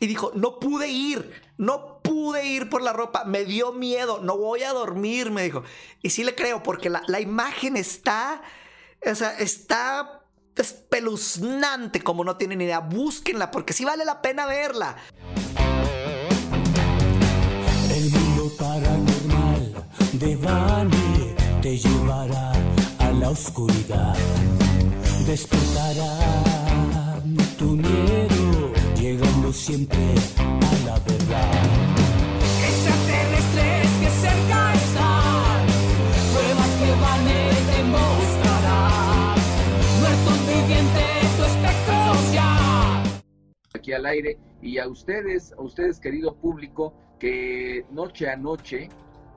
y dijo, no pude ir, no pude ir por la ropa, me dio miedo, no voy a dormir, me dijo. Y sí le creo, porque la, la imagen está, o sea, está espeluznante como no tienen idea. Búsquenla, porque sí vale la pena verla. El mundo paranormal de Bani te llevará a la oscuridad. Despertará tu miedo, siempre a la verdad. Extraterrestres que cerca están, pruebas que Bani te mostrará. Muertos vivientes, tu espectros ya. aquí al aire y a ustedes, a ustedes querido público, que noche a noche,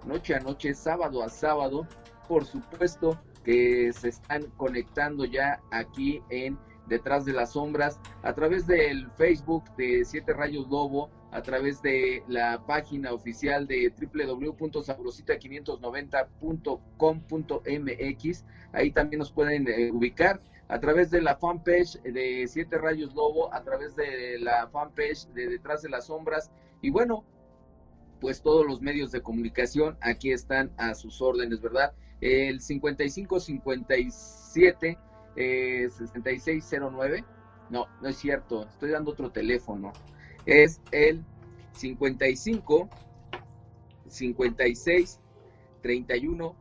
noche a noche, sábado a sábado, por supuesto que se están conectando ya aquí en Detrás de las Sombras, a través del Facebook de Siete Rayos Lobo, a través de la página oficial de www.sabrosita590.com.mx, ahí también nos pueden eh, ubicar a través de la fanpage de Siete Rayos Lobo, a través de la fanpage de Detrás de las Sombras. Y bueno, pues todos los medios de comunicación aquí están a sus órdenes, ¿verdad? El 5557 eh, 6609. No, no es cierto, estoy dando otro teléfono. Es el 55 56 31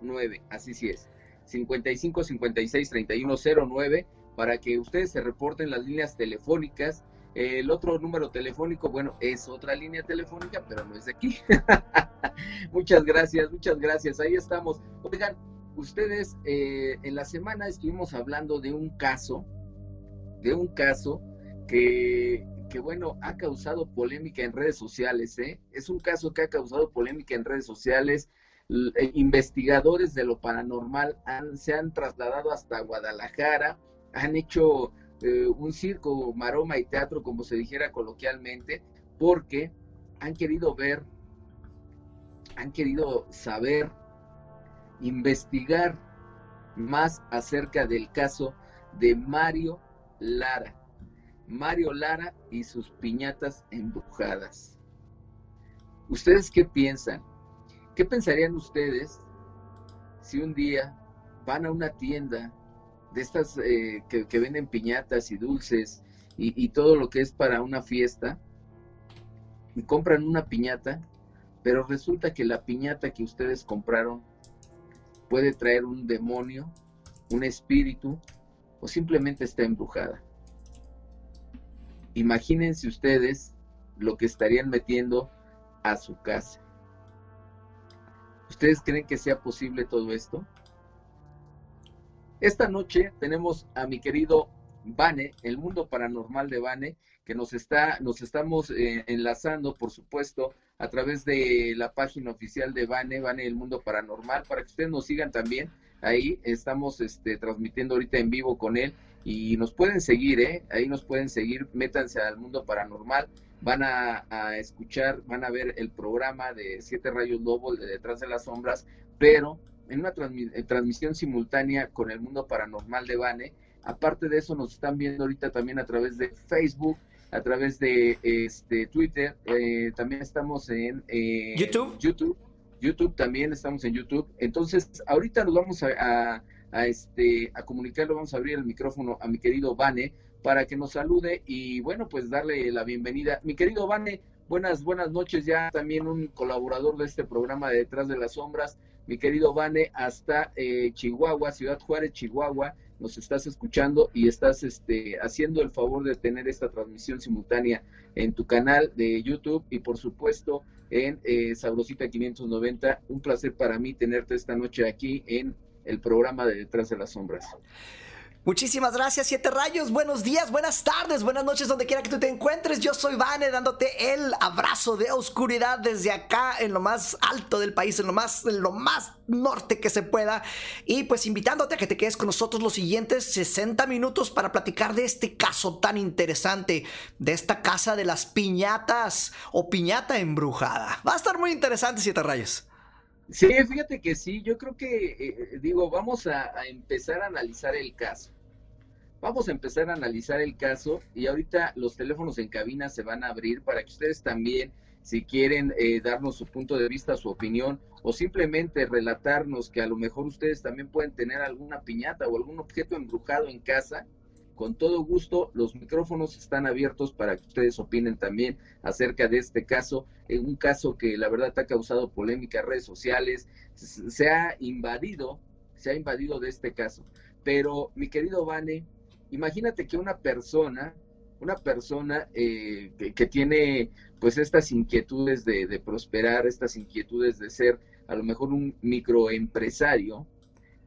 09. Así sí es. 55 56 31 09 para que ustedes se reporten las líneas telefónicas. El otro número telefónico, bueno, es otra línea telefónica, pero no es de aquí. muchas gracias, muchas gracias. Ahí estamos. Oigan, ustedes eh, en la semana estuvimos hablando de un caso, de un caso que, que, bueno, ha causado polémica en redes sociales. ¿eh? Es un caso que ha causado polémica en redes sociales. Eh, investigadores de lo paranormal han, se han trasladado hasta Guadalajara, han hecho eh, un circo, maroma y teatro, como se dijera coloquialmente, porque han querido ver, han querido saber, investigar más acerca del caso de Mario Lara. Mario Lara y sus piñatas embrujadas. ¿Ustedes qué piensan? ¿Qué pensarían ustedes si un día van a una tienda de estas eh, que, venden piñatas y dulces y, todo lo que es para una fiesta y compran una piñata, pero resulta que la piñata que ustedes compraron puede traer un demonio, un espíritu o simplemente está embrujada. Imagínense ustedes lo que estarían metiendo a su casa. ¿Ustedes creen que sea posible todo esto? Esta noche tenemos a mi querido Vane, el mundo paranormal de Vane, que nos está, nos estamos eh, enlazando, por supuesto, a través de la página oficial de Vane, Vane el mundo paranormal, para que ustedes nos sigan también. Ahí estamos este, transmitiendo ahorita en vivo con él y nos pueden seguir, ¿eh? Ahí nos pueden seguir, métanse al mundo paranormal, van a, a escuchar, van a ver el programa de Siete Rayos Lobo de Detrás de las Sombras, pero en una transmi transmisión simultánea con el mundo paranormal de Bane. Aparte de eso, nos están viendo ahorita también a través de Facebook, a través de este Twitter, eh, también estamos en eh, YouTube. YouTube. YouTube también estamos en YouTube. Entonces, ahorita nos vamos a, a, a este a comunicarlo, vamos a abrir el micrófono a mi querido Vane para que nos salude y bueno, pues darle la bienvenida. Mi querido Vane, buenas buenas noches, ya también un colaborador de este programa de Detrás de las Sombras mi querido Vane, hasta eh, Chihuahua, Ciudad Juárez, Chihuahua, nos estás escuchando y estás este, haciendo el favor de tener esta transmisión simultánea en tu canal de YouTube y por supuesto en eh, Sabrosita 590. Un placer para mí tenerte esta noche aquí en el programa de Detrás de las Sombras. Muchísimas gracias, Siete Rayos. Buenos días, buenas tardes, buenas noches, donde quiera que tú te encuentres. Yo soy Vane, dándote el abrazo de oscuridad desde acá, en lo más alto del país, en lo más, en lo más norte que se pueda. Y pues invitándote a que te quedes con nosotros los siguientes 60 minutos para platicar de este caso tan interesante, de esta casa de las piñatas o piñata embrujada. Va a estar muy interesante, Siete Rayos. Sí, fíjate que sí, yo creo que, eh, digo, vamos a, empezar a analizar el caso. Vamos a empezar a analizar el caso y ahorita los teléfonos en cabina se van a abrir para que ustedes también, si quieren eh, darnos su punto de vista, su opinión o simplemente relatarnos que a lo mejor ustedes también pueden tener alguna piñata o algún objeto embrujado en casa, con todo gusto, los micrófonos están abiertos para que ustedes opinen también acerca de este caso, en un caso que la verdad ha causado polémica en redes sociales, se ha invadido, se ha invadido de este caso. Pero, mi querido Vane, imagínate que una persona, una persona eh, que, tiene pues estas inquietudes de, de prosperar, estas inquietudes de ser a lo mejor un microempresario,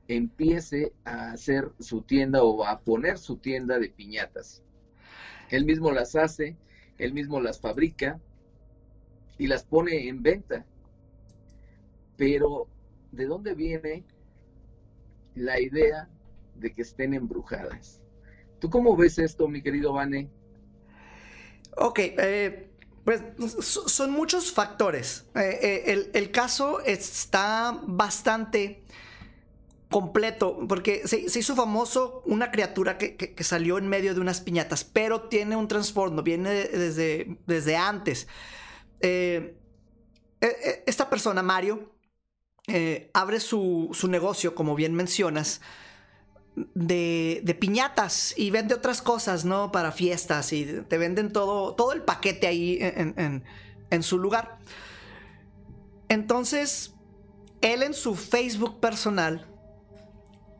empiece a hacer su tienda o a poner su tienda de piñatas. Él mismo las hace, él mismo las fabrica y las pone en venta. Pero, ¿de dónde viene la idea de que estén embrujadas? ¿Tú cómo ves esto, mi querido Vane? Ok, eh, pues son muchos factores. Eh, eh, el, caso está bastante completo, porque se, hizo famoso una criatura que, salió en medio de unas piñatas, pero tiene un trasfondo, viene desde, desde antes. Esta persona, Mario, abre su, su, negocio, como bien mencionas, de, piñatas y vende otras cosas, ¿no? Para fiestas y te venden todo, todo el paquete ahí en, su lugar. Entonces, él en su Facebook personal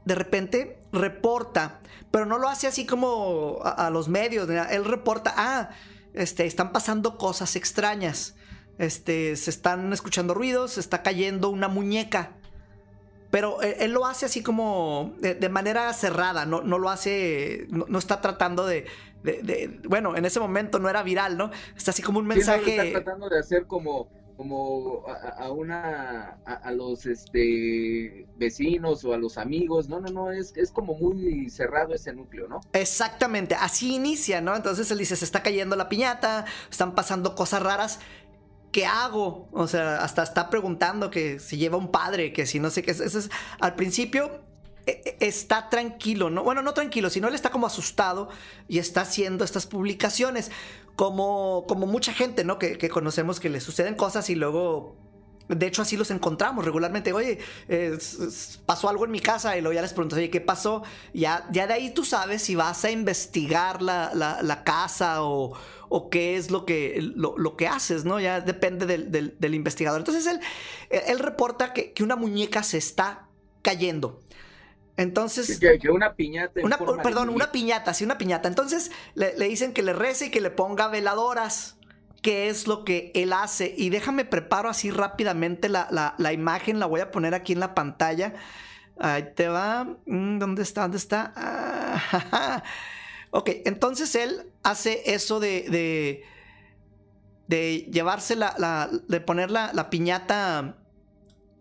de repente reporta, pero no lo hace así como a, a los medios, él reporta, ah, este, están pasando cosas extrañas, este, se están escuchando ruidos, se está cayendo una muñeca. Pero él, él lo hace así como de, de manera cerrada, no, no, lo hace, no, no está tratando de, de, de, bueno, en ese momento no era viral, ¿no? Está así como un mensaje. Sí, no, está tratando de hacer como como a, a una a, a, los este vecinos o a los amigos no no no es, es como muy cerrado ese núcleo no exactamente así inicia no entonces él dice se está cayendo la piñata están pasando cosas raras ¿Qué hago? O sea, hasta está preguntando que si lleva un padre, que si no sé qué. Eso es, al principio está tranquilo, ¿no? Bueno, no tranquilo, sino él está como asustado y está haciendo estas publicaciones. Como, como mucha gente, ¿no? Que conocemos que le suceden cosas y luego de hecho, así los encontramos regularmente. Oye, eh, pasó algo en mi casa y luego ya les preguntas, oye, ¿qué pasó? Ya, ya de ahí tú sabes si vas a investigar la, la, la casa o, o, qué es lo que, lo, lo, que haces, ¿no? Ya depende del, del, del investigador. Entonces él, él reporta que, que, una muñeca se está cayendo. Entonces. Que, que una piñata. Una, perdón, una piñata, sí, una piñata. Entonces le, le, dicen que le rece y que le ponga veladoras. ¿Qué es lo que él hace? Y déjame preparo así rápidamente la, la, imagen, la voy a poner aquí en la pantalla. Ahí te va. Mm, ¿Dónde está? ¿Dónde está? Ah, ok, entonces él hace eso de. de, llevarse la, de poner la piñata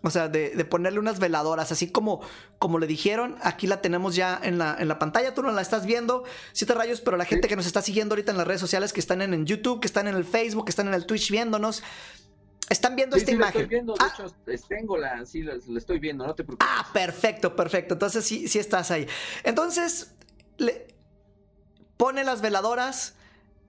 o sea, de, de, ponerle unas veladoras, así como, como le dijeron, aquí la tenemos ya en la, en la pantalla, tú no la estás viendo, siete rayos, pero la gente que nos está siguiendo ahorita en las redes sociales, que están en, en YouTube, que están en el Facebook, que están en el Twitch viéndonos, están viendo sí, esta sí, imagen. La estoy viendo, de ah. hecho, tengo la, sí, la, la, estoy viendo, no te preocupes. Ah, perfecto, perfecto, entonces sí, sí estás ahí. Entonces, le pone las veladoras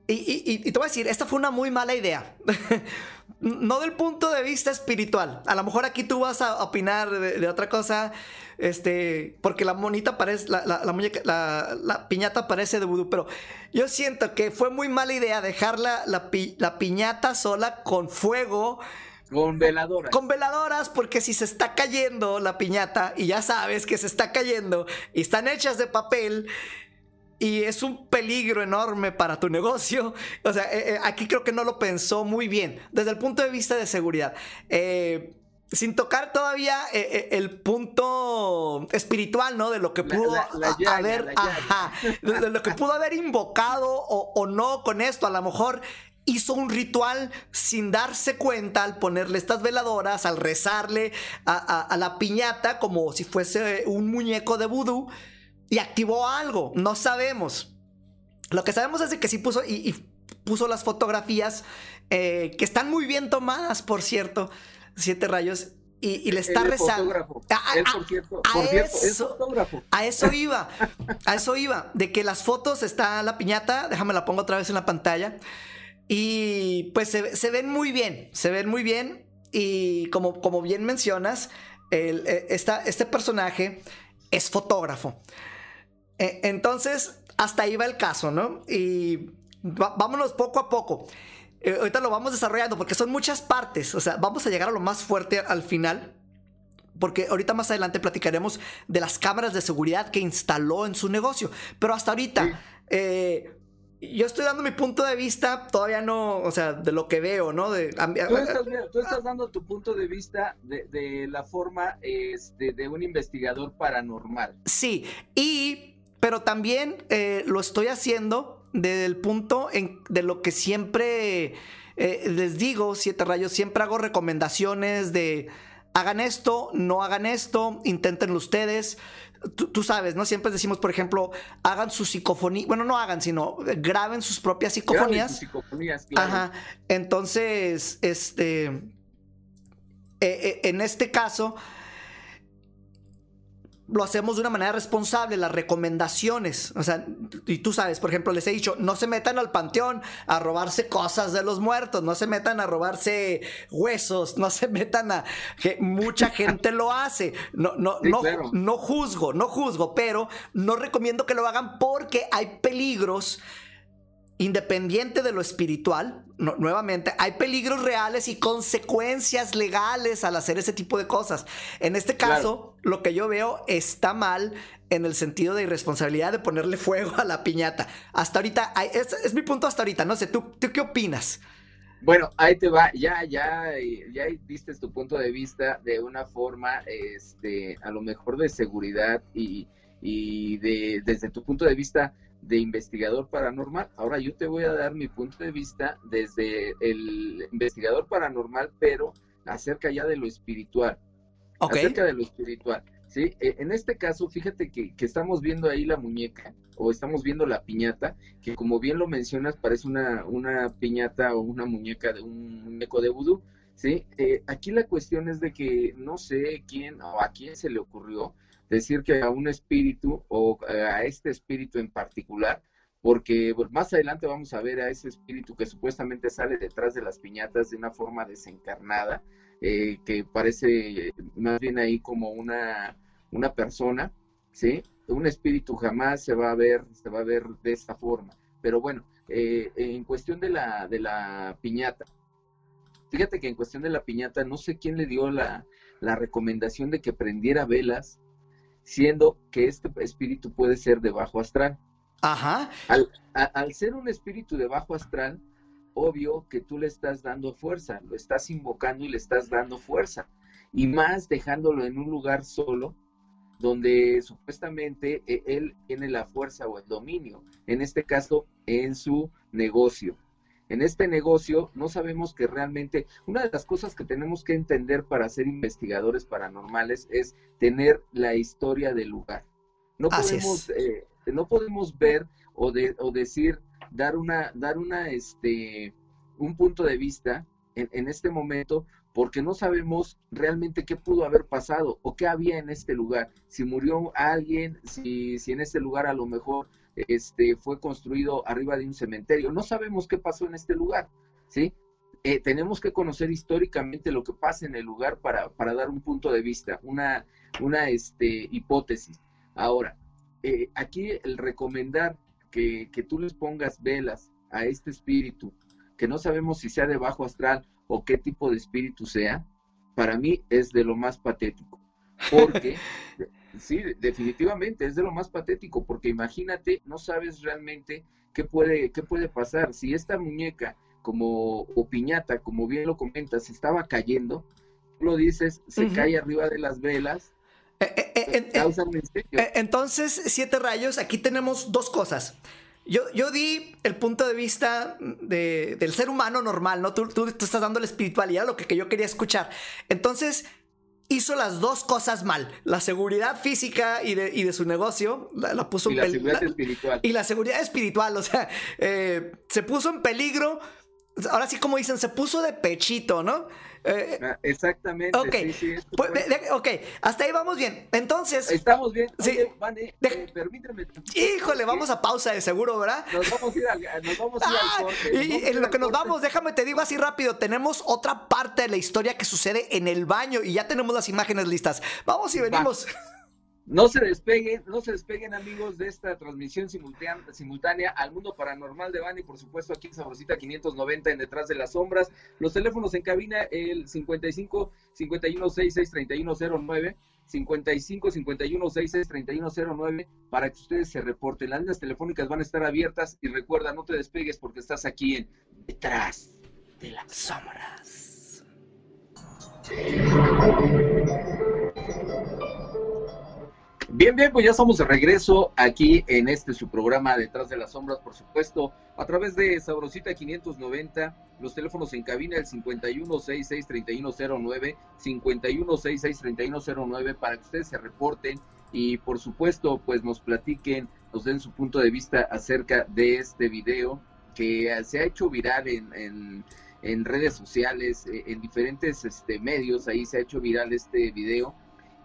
y, y, y te voy a decir, esta fue una muy mala idea. no del punto de vista espiritual. A lo mejor aquí tú vas a opinar de, de otra cosa, este, porque la monita parece, la, la, la muñeca, la, la, piñata parece de vudú, pero yo siento que fue muy mala idea dejar la, pi, la piñata sola con fuego. Con veladoras. Con veladoras, porque si se está cayendo la piñata, y ya sabes que se está cayendo, y están hechas de papel, y es un peligro enorme para tu negocio. O sea, eh, eh, aquí creo que no lo pensó muy bien desde el punto de vista de seguridad. Eh, sin tocar todavía el punto espiritual, ¿no? De lo que pudo la, la, la haber, ajá, de, de, lo que pudo haber invocado o, o no con esto. A lo mejor hizo un ritual sin darse cuenta al ponerle estas veladoras, al rezarle a, a, a la piñata como si fuese un muñeco de vudú y activó algo. No sabemos. Lo que sabemos es de que sí puso y, y puso las fotografías eh, que están muy bien tomadas, por cierto. Siete rayos. y, y le está rezando. fotógrafo. A- a- Él, a- por cierto, a por cierto, es eso- fotógrafo. A eso iba, a eso iba, de que las fotos está la piñata, déjame la pongo otra vez en la pantalla, y pues se, se ven muy bien, se ven muy bien, y como, como bien mencionas, el- esta- este personaje es fotógrafo. Eh, Entonces, hasta ahí va el caso, ¿no? Y vámonos poco a poco. Eh, ahorita lo vamos desarrollando porque son muchas partes, o sea, vamos a llegar a lo más fuerte al final porque ahorita más adelante platicaremos de las cámaras de seguridad que instaló en su negocio. Pero hasta ahorita, Sí. eh, yo estoy dando mi punto de vista, todavía no, o sea, de lo que veo, ¿no? De, a- Tú estás, tú estás dando tu punto de vista de, de la forma este, de un investigador paranormal. sí, y, pero también eh, lo estoy haciendo desde el punto en- de lo que siempre eh, les digo, Siete Rayos, siempre hago recomendaciones de hagan esto, no hagan esto, inténtenlo ustedes. Tú, tú sabes, ¿no? Siempre decimos, por ejemplo, hagan su psicofonía, bueno, no hagan, sino graben sus propias Graben psicofonías. sus psicofonías, claro. Ajá. Entonces, este. eh, eh, en este caso. Lo hacemos de una manera responsable, las recomendaciones. O sea, y tú sabes, por ejemplo, les he dicho, no se metan al panteón a robarse cosas de los muertos, no se metan a robarse huesos, no se metan a. que mucha gente lo hace. No, no, Sí, no, claro. no juzgo, no juzgo, pero no recomiendo que lo hagan porque hay peligros independiente de lo espiritual, no- nuevamente, hay peligros reales y consecuencias legales al hacer ese tipo de cosas. En este caso, lo que yo veo está mal en el sentido de irresponsabilidad de ponerle fuego a la piñata. Hasta ahorita, hay- es, es mi punto hasta ahorita, no sé, ¿tú, tú qué opinas? Bueno, ahí te va, ya, ya, ya diste tu punto de vista de una forma, este, a lo mejor de seguridad y, y de, desde tu punto de vista de investigador paranormal. Ahora yo te voy a dar mi punto de vista desde el investigador paranormal, pero acerca ya de lo espiritual. Acerca de lo espiritual. ¿sí? Eh, En este caso, fíjate que, que estamos viendo ahí la muñeca o estamos viendo la piñata, que como bien lo mencionas, parece una, una piñata o una muñeca de un muñeco de vudú. ¿sí? Eh, aquí la cuestión es de que no sé quién o a quién se le ocurrió decir que a un espíritu o eh, a este espíritu en particular, porque más adelante vamos a ver a ese espíritu que supuestamente sale detrás de las piñatas de una forma desencarnada, eh, que parece más bien ahí como una, una persona, ¿sí? Un espíritu jamás se va a ver, se va a ver de esta forma. Pero bueno, eh, en cuestión de la, de la piñata, fíjate que en cuestión de la piñata, no sé quién le dio la, la recomendación de que prendiera velas, siendo que este espíritu puede ser de bajo astral. Ajá. Al, a- al ser un espíritu de bajo astral, obvio que tú le estás dando fuerza, lo estás invocando y le estás dando fuerza. Y más dejándolo en un lugar solo, donde supuestamente eh, él tiene la fuerza o el dominio, en este caso en su negocio. En este negocio no sabemos que realmente, una de las cosas que tenemos que entender para ser investigadores paranormales es tener la historia del lugar. No Así podemos, eh, no podemos ver o, de, o decir, dar una, dar una, este, un punto de vista en, en este momento porque no sabemos realmente qué pudo haber pasado o qué había en este lugar. Si murió alguien, si, si en este lugar a lo mejor este, fue construido arriba de un cementerio. No sabemos qué pasó en este lugar, ¿sí? Eh, tenemos que conocer históricamente lo que pasa en el lugar para, para dar un punto de vista, una, una este, hipótesis. Ahora, eh, aquí el recomendar que, que tú les pongas velas a este espíritu, que no sabemos si sea de bajo astral o qué tipo de espíritu sea, para mí es de lo más patético. Porque, sí, definitivamente es de lo más patético, porque imagínate, no sabes realmente qué puede, qué puede pasar. Si esta muñeca, como, o piñata, como bien lo comentas, estaba cayendo, tú lo dices, se cae arriba de las velas, Eh, eh, eh, eh, causa un incendio. Eh, Entonces, siete rayos, aquí tenemos dos cosas. Yo, yo di el punto de vista de- del ser humano normal, ¿no? Tú, tú, tú estás dando la espiritualidad, lo que, que yo quería escuchar. Entonces, hizo las dos cosas mal. La seguridad física y de, y de su negocio, la, la puso y en la seguridad la- espiritual. y la seguridad espiritual, o sea, eh, se puso en peligro ahora sí como dicen, se puso de pechito, ¿no? Eh, ah, exactamente. Ok, sí, sí, pues, ok, hasta ahí vamos bien. Entonces. Estamos bien. Sí. Vane, eh, permíteme. Híjole, vamos a pausa de seguro, ¿verdad? Nos vamos a ir al, nos vamos a ir al ah, corte. Y en lo que nos vamos, déjame te digo así rápido. Tenemos otra parte de la historia que sucede en el baño y ya tenemos las imágenes listas. Vamos y venimos. No se despeguen, no se despeguen amigos de esta transmisión simultánea, al mundo paranormal de Bani, por supuesto aquí en Sabrosita 590 en Detrás de las Sombras. Los teléfonos en cabina el 55 51 66 3109 55 51 66 3109 para que ustedes se reporten. Las líneas telefónicas van a estar abiertas y recuerda, no te despegues porque estás aquí en Detrás de las Sombras. Bien, bien, pues ya estamos de regreso aquí en este su programa Detrás de las Sombras, por supuesto, a través de Sabrosita 590, los teléfonos en cabina el 5166-3109, 5166-3109 para que ustedes se reporten y por supuesto pues nos platiquen, nos den su punto de vista acerca de este video que se ha hecho viral en, en, redes sociales, eh, en diferentes este, medios, ahí se ha hecho viral este video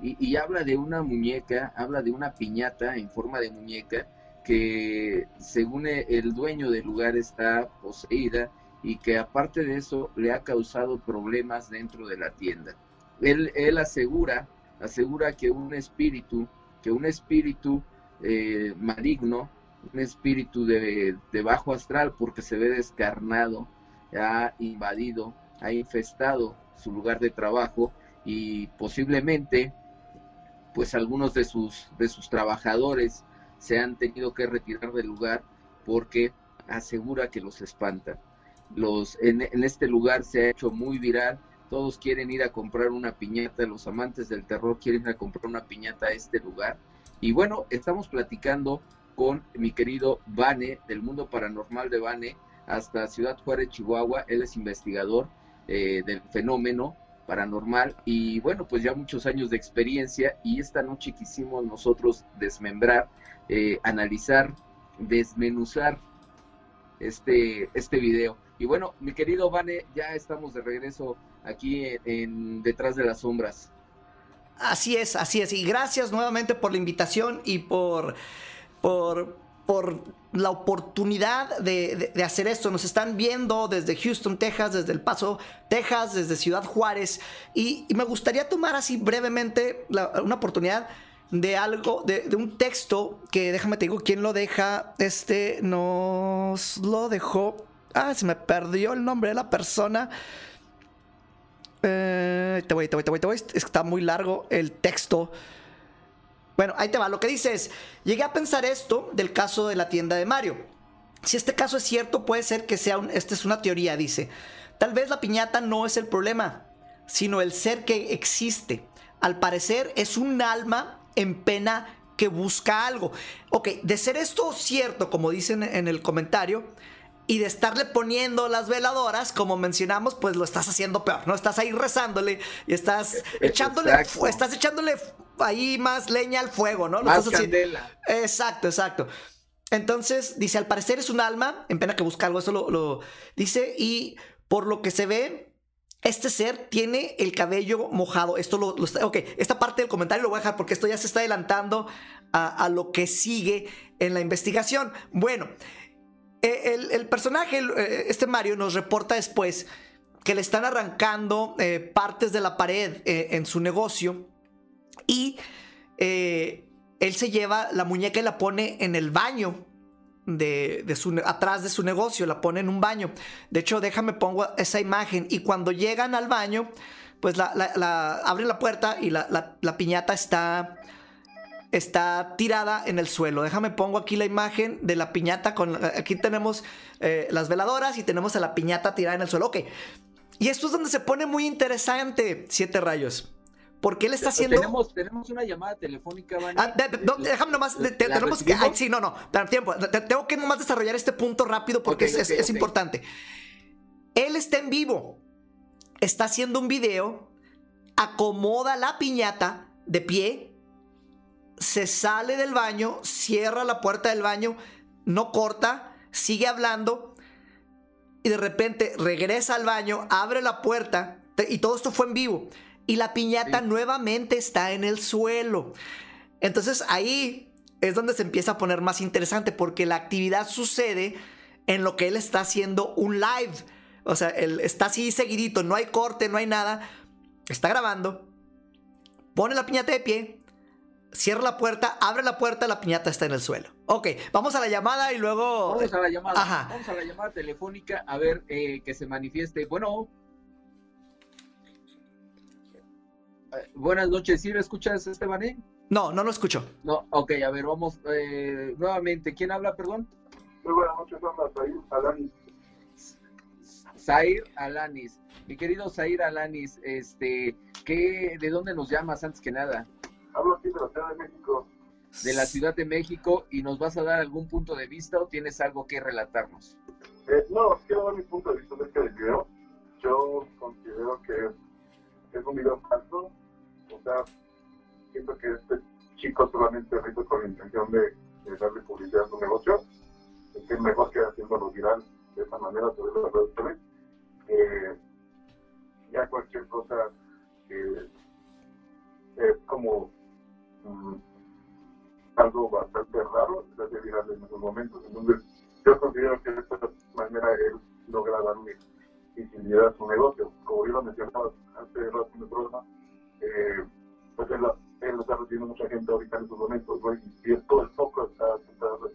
y, habla de una muñeca, habla de una piñata en forma de muñeca que según e, el dueño del lugar está poseída y que aparte de eso le ha causado problemas dentro de la tienda. Él, él asegura, asegura que un espíritu, que un espíritu eh, maligno, un espíritu de, de bajo astral porque se ve descarnado, ha invadido, ha infestado su lugar de trabajo y posiblemente pues algunos de sus, de sus trabajadores se han tenido que retirar del lugar porque asegura que los espanta. Los, en, este lugar se ha hecho muy viral, todos quieren ir a comprar una piñata, los amantes del terror quieren ir a comprar una piñata a este lugar. Y bueno, estamos platicando con mi querido Vane, del mundo paranormal de Vane, hasta Ciudad Juárez, Chihuahua. Él es investigador eh, del fenómeno paranormal y bueno, pues ya muchos años de experiencia y esta noche quisimos nosotros desmembrar, eh, analizar, desmenuzar este, este video. Y bueno, mi querido Vane, ya estamos de regreso aquí en, Detrás de las Sombras. Así es, así es. Y gracias nuevamente por la invitación y por, por por la oportunidad de, hacer esto. Nos están viendo desde Houston, Texas, desde El Paso, Texas, desde Ciudad Juárez. Y, me gustaría tomar así brevemente una oportunidad de algo, de, un texto que déjame te digo quién lo deja. Este nos lo dejó. Ah, se me perdió el nombre de la persona. Eh, te voy, te voy, te voy, te voy. Está muy largo el texto. Bueno, ahí te va. Lo que dice es, llegué a pensar esto del caso de la tienda de Mario. Si este caso es cierto, puede ser que sea un, esta es una teoría, dice. Tal vez la piñata no es el problema, sino el ser que existe. Al parecer es un alma en pena que busca algo. Ok, de ser esto cierto, como dicen en el comentario, y de estarle poniendo las veladoras, como mencionamos, pues lo estás haciendo peor, ¿no? Estás ahí rezándole y estás e-, echándole, estás echándole ahí más leña al fuego, ¿no? más candela. Exacto, exacto. Entonces, dice, al parecer es un alma, en pena que busca algo, eso lo, dice, y por lo que se ve, este ser tiene el cabello mojado. Esto lo, está, ok, esta parte del comentario lo voy a dejar porque esto ya se está adelantando a, a lo que sigue en la investigación. Bueno, eh, el, personaje, eh, este Mario, nos reporta después que le están arrancando eh, partes de la pared en su negocio y él se lleva la muñeca y la pone en el baño de, su, atrás de su negocio, la pone en un baño. De hecho, déjame pongo esa imagen y cuando llegan al baño, pues la, abren la puerta y la, piñata está está tirada en el suelo. Déjame pongo aquí la imagen de la piñata aquí tenemos eh, las veladoras y tenemos a la piñata tirada en el suelo. Ok. Y esto es donde se pone muy interesante, Siete Rayos. Porque él está haciendo. Tenemos, tenemos una llamada telefónica, ah, déjame nomás. tenemos que. sí, no, no. Tiempo. tengo que nomás desarrollar este punto rápido porque es, es importante. Él está en vivo. Está haciendo un video. Acomoda la piñata de pie se sale del baño, cierra la puerta del baño, no corta, sigue hablando. y de repente regresa al baño, abre la puerta y todo esto fue en vivo. Y la piñata Sí. nuevamente está en el suelo. Entonces ahí es donde se empieza a poner más interesante porque la actividad sucede en lo que él está haciendo un live. O sea, él está así seguidito, no hay corte, no hay nada. Está grabando, pone la piñata de pie, cierra la puerta, abre la puerta, la piñata está en el suelo. Ok, vamos a la llamada y luego... Vamos a la llamada. Ajá. Vamos a la llamada telefónica a ver eh, que se manifieste. Bueno. Buenas noches, ¿sí me escuchas, Esteban? No, no lo escucho. No, ok, a ver, vamos eh, nuevamente. ¿Quién habla, perdón? Muy buenas noches, habla Said Alani. Zair Alanis. Mi querido Zair Alanis, este, ¿qué, ¿de dónde nos llamas antes que nada? Hablo aquí de la Ciudad de México. De la Ciudad de México y nos vas a dar algún punto de vista o tienes algo que relatarnos. Eh, no, quiero dar mi punto de vista acerca del video. Yo considero que es un video falso. O sea, siento que este chico solamente lo hizo con la intención de, darle publicidad a su negocio. Es que mejor que haciéndolo viral de esa manera sobre las redes. Eh, ya cualquier cosa que es como mm, algo bastante raro se hace viral en esos momentos. Entonces, yo considero que de esta manera él logra darle visibilidad a su negocio. Como yo lo mencionaba hace rato en el programa, eh, pues él, él está recibiendo mucha gente ahorita en estos momentos, ¿no? y, todo el foco está centrado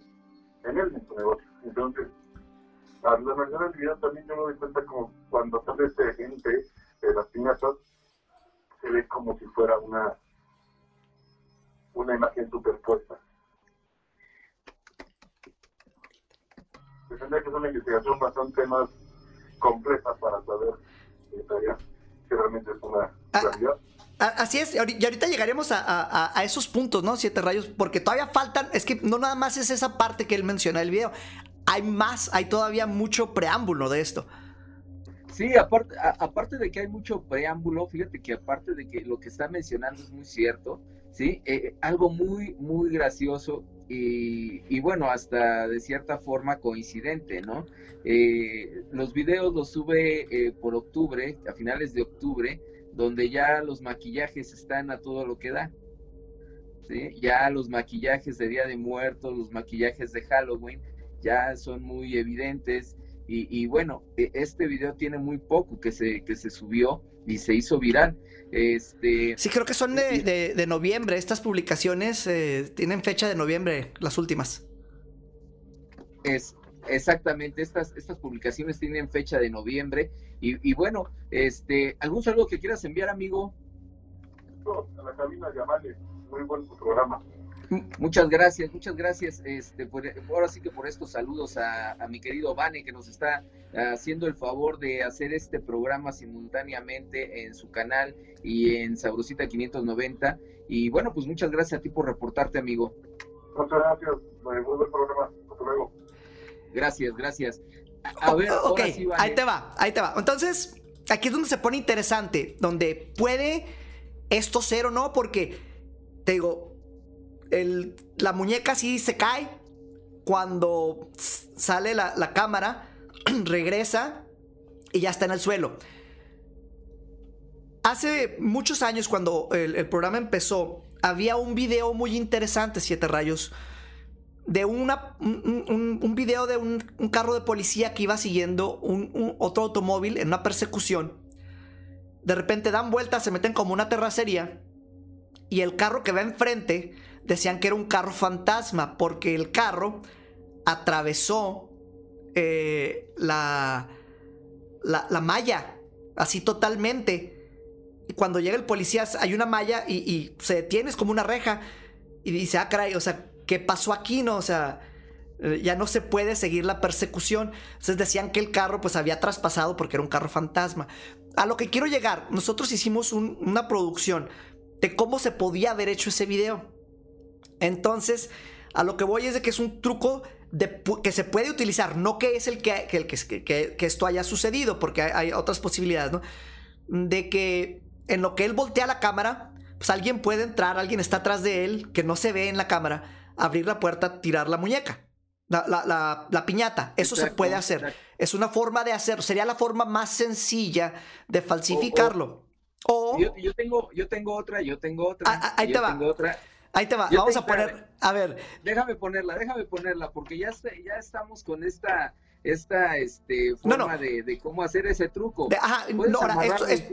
en él, en su negocio. Entonces, a la video también yo me doy cuenta como cuando sale este gente de las piñatas, se ve como si fuera una una imagen superpuesta. Tendría que hacer una investigación bastante más compleja para saber eh, todavía si realmente es una Ah. realidad. A- Así es, y ahori- y ahorita llegaremos a, a- a- a esos puntos, ¿no? Siete rayos, porque todavía faltan, es que no nada más es esa parte que él menciona en el video, hay más, hay todavía mucho preámbulo de esto. Sí, aparte, a- aparte de que hay mucho preámbulo, fíjate que aparte de que lo que está mencionando es muy cierto, ¿sí? Eh, algo muy, muy gracioso y, y bueno, hasta de cierta forma coincidente, ¿no? Eh, los videos los sube eh, por octubre, a finales de octubre, donde ya los maquillajes están a todo lo que da. Ya los maquillajes de Día de Muertos, los maquillajes de Halloween, ya son muy evidentes. Y, y bueno, e- este video tiene muy poco que se, que se subió y se hizo viral. Este, Sí, creo que son de, de- de noviembre, estas publicaciones eh, tienen fecha de noviembre, las últimas. es exactamente, estas, estas publicaciones tienen fecha de noviembre. Y, y bueno, este, ¿algún saludo que quieras enviar, amigo? No, a la cabina llamarle, muy buen programa. Muchas gracias, muchas gracias. Este, por- ahora sí que por estos saludos a, a mi querido Vane, que nos está haciendo el favor de hacer este programa simultáneamente en su canal y en Sabrosita 590. Y bueno, pues muchas gracias a ti por reportarte, amigo. Muchas gracias, muy buen programa. Hasta luego. Gracias, gracias. A, a ver, ok, ahora sí, Vane. ahí te va, ahí te va. Entonces, aquí es donde se pone interesante, donde puede esto ser o no, porque te digo, la muñeca sí se cae cuando sale la, la cámara, regresa y ya está en el suelo. Hace muchos años, cuando el, programa empezó, había un video muy interesante, Siete Rayos, de una, un, video de un, carro de policía que iba siguiendo un- otro automóvil en una persecución. De repente dan vueltas, se meten como una terracería y el carro que va enfrente decían que era un carro fantasma porque el carro atravesó eh, la, la, la malla así totalmente. Y cuando llega el policía hay una malla y, se detiene, es como una reja. Y dice, ah, caray, o sea, ¿qué pasó aquí? No, o sea, eh, ya no se puede seguir la persecución. Entonces decían que el carro pues había traspasado porque era un carro fantasma. A lo que quiero llegar, nosotros hicimos un- una producción de cómo se podía haber hecho ese video. Entonces, a lo que voy es de que es un truco de que se puede utilizar, no que es el que, que, que, esto haya sucedido, porque hay, hay otras posibilidades, ¿no? De que en lo que él voltea la cámara, pues alguien puede entrar, alguien está atrás de él, que no se ve en la cámara, abrir la puerta, tirar la muñeca. La, la- la- la piñata, eso se puede hacer. exacto. Es una forma de hacerlo, sería la forma más sencilla de falsificarlo. O, Yo, yo tengo, yo tengo otra, yo tengo otra. Ah, ah, ahí yo te va. tengo otra. Ahí te va, yo vamos a poner, a ver, Déjame ponerla, déjame ponerla, porque ya, ya estamos con esta, esta este, forma no. De, de cómo hacer ese truco. de- ajá, no, ahora, esto es,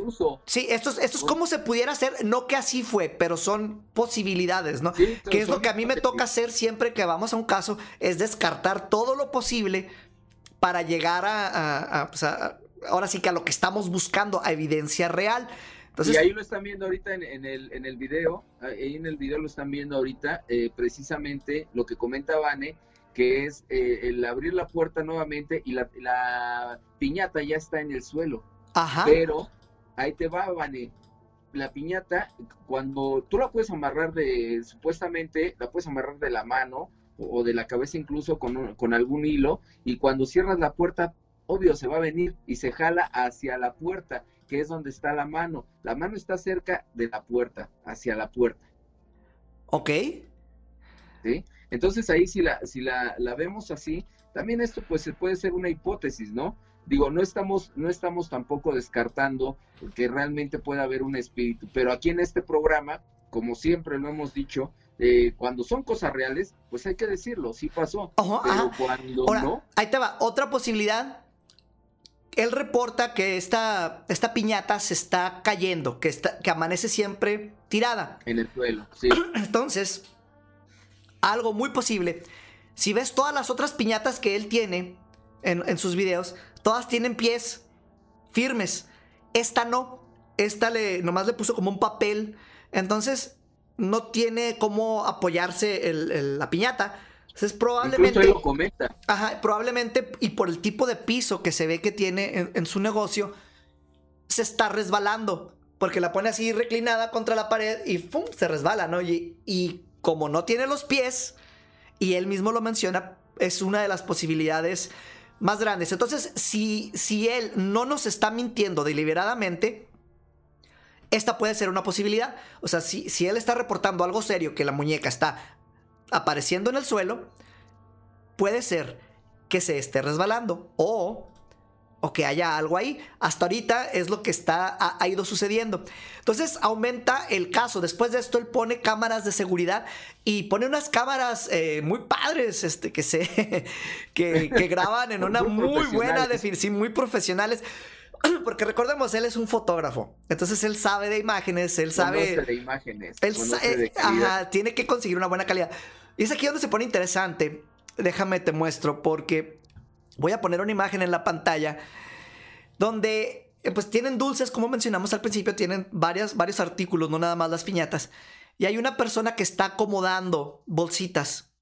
sí, esto es, esto es como se pudiera hacer, no que así fue, pero son posibilidades, ¿no? Sí, que es lo que a mí me toca hacer siempre que vamos a un caso, es descartar todo lo posible para llegar a, a- a, pues, a- ahora sí que a lo que estamos buscando, a evidencia real. Entonces, y ahí lo están viendo ahorita en, en el, en el video, ahí en el video lo están viendo ahorita, eh, precisamente lo que comenta Vane, que es eh, el abrir la puerta nuevamente y la, la piñata ya está en el suelo. ajá, Pero ahí te va, Vane. La piñata, cuando tú la puedes amarrar de, supuestamente, la puedes amarrar de la mano o, o de la cabeza incluso con, un- con algún hilo, y cuando cierras la puerta, obvio, se va a venir y se jala hacia la puerta, que es donde está la mano. La mano está cerca de la puerta, hacia la puerta, ok. ¿sí? Entonces ahí si la, si la, la vemos así, también esto pues se puede ser una hipótesis, ¿no? Digo, no estamos, no estamos tampoco descartando que realmente pueda haber un espíritu, pero aquí en este programa, como siempre lo hemos dicho, eh, cuando son cosas reales, pues hay que decirlo, sí pasó, Ajá, pero ajá. cuando Ahora, no, ahí te va, otra posibilidad. Él reporta que esta, esta piñata se está cayendo, que, está, que amanece siempre tirada. en el suelo, sí, Entonces, algo muy posible. Si ves todas las otras piñatas que él tiene en, en sus videos, todas tienen pies firmes. Esta no. Esta le, nomás le puso como un papel. Entonces, no tiene cómo apoyarse el- el- la piñata. Entonces, incluso probablemente. él lo comenta, Ajá, probablemente, y por el tipo de piso que se ve que tiene en, en su negocio, se está resbalando. Porque la pone así reclinada contra la pared y ¡pum! se resbala, ¿no? Y, y como no tiene los pies, y él mismo lo menciona, es una de las posibilidades más grandes. Entonces, si, si él no nos está mintiendo deliberadamente, esta puede ser una posibilidad. O sea, si, si él está reportando algo serio, que la muñeca está apareciendo en el suelo, puede ser que se esté resbalando o, o que haya algo ahí. Hasta ahorita es lo que está, ha, ha ido sucediendo. Entonces aumenta el caso. Después de esto, él pone cámaras de seguridad y pone unas cámaras eh, muy padres este, que, se, que, que graban en una Muy muy buena definición, muy profesionales. Porque recordemos, él es un fotógrafo. Entonces él sabe de imágenes, él sabe... conoce de imágenes, Él conoce sa- de eh, ajá, tiene que conseguir una buena calidad. Y es aquí donde se pone interesante. Déjame te muestro porque voy a poner una imagen en la pantalla donde eh, pues tienen dulces, como mencionamos al principio, tienen varias, varios artículos, no nada más las piñatas. Y hay una persona que está acomodando bolsitas.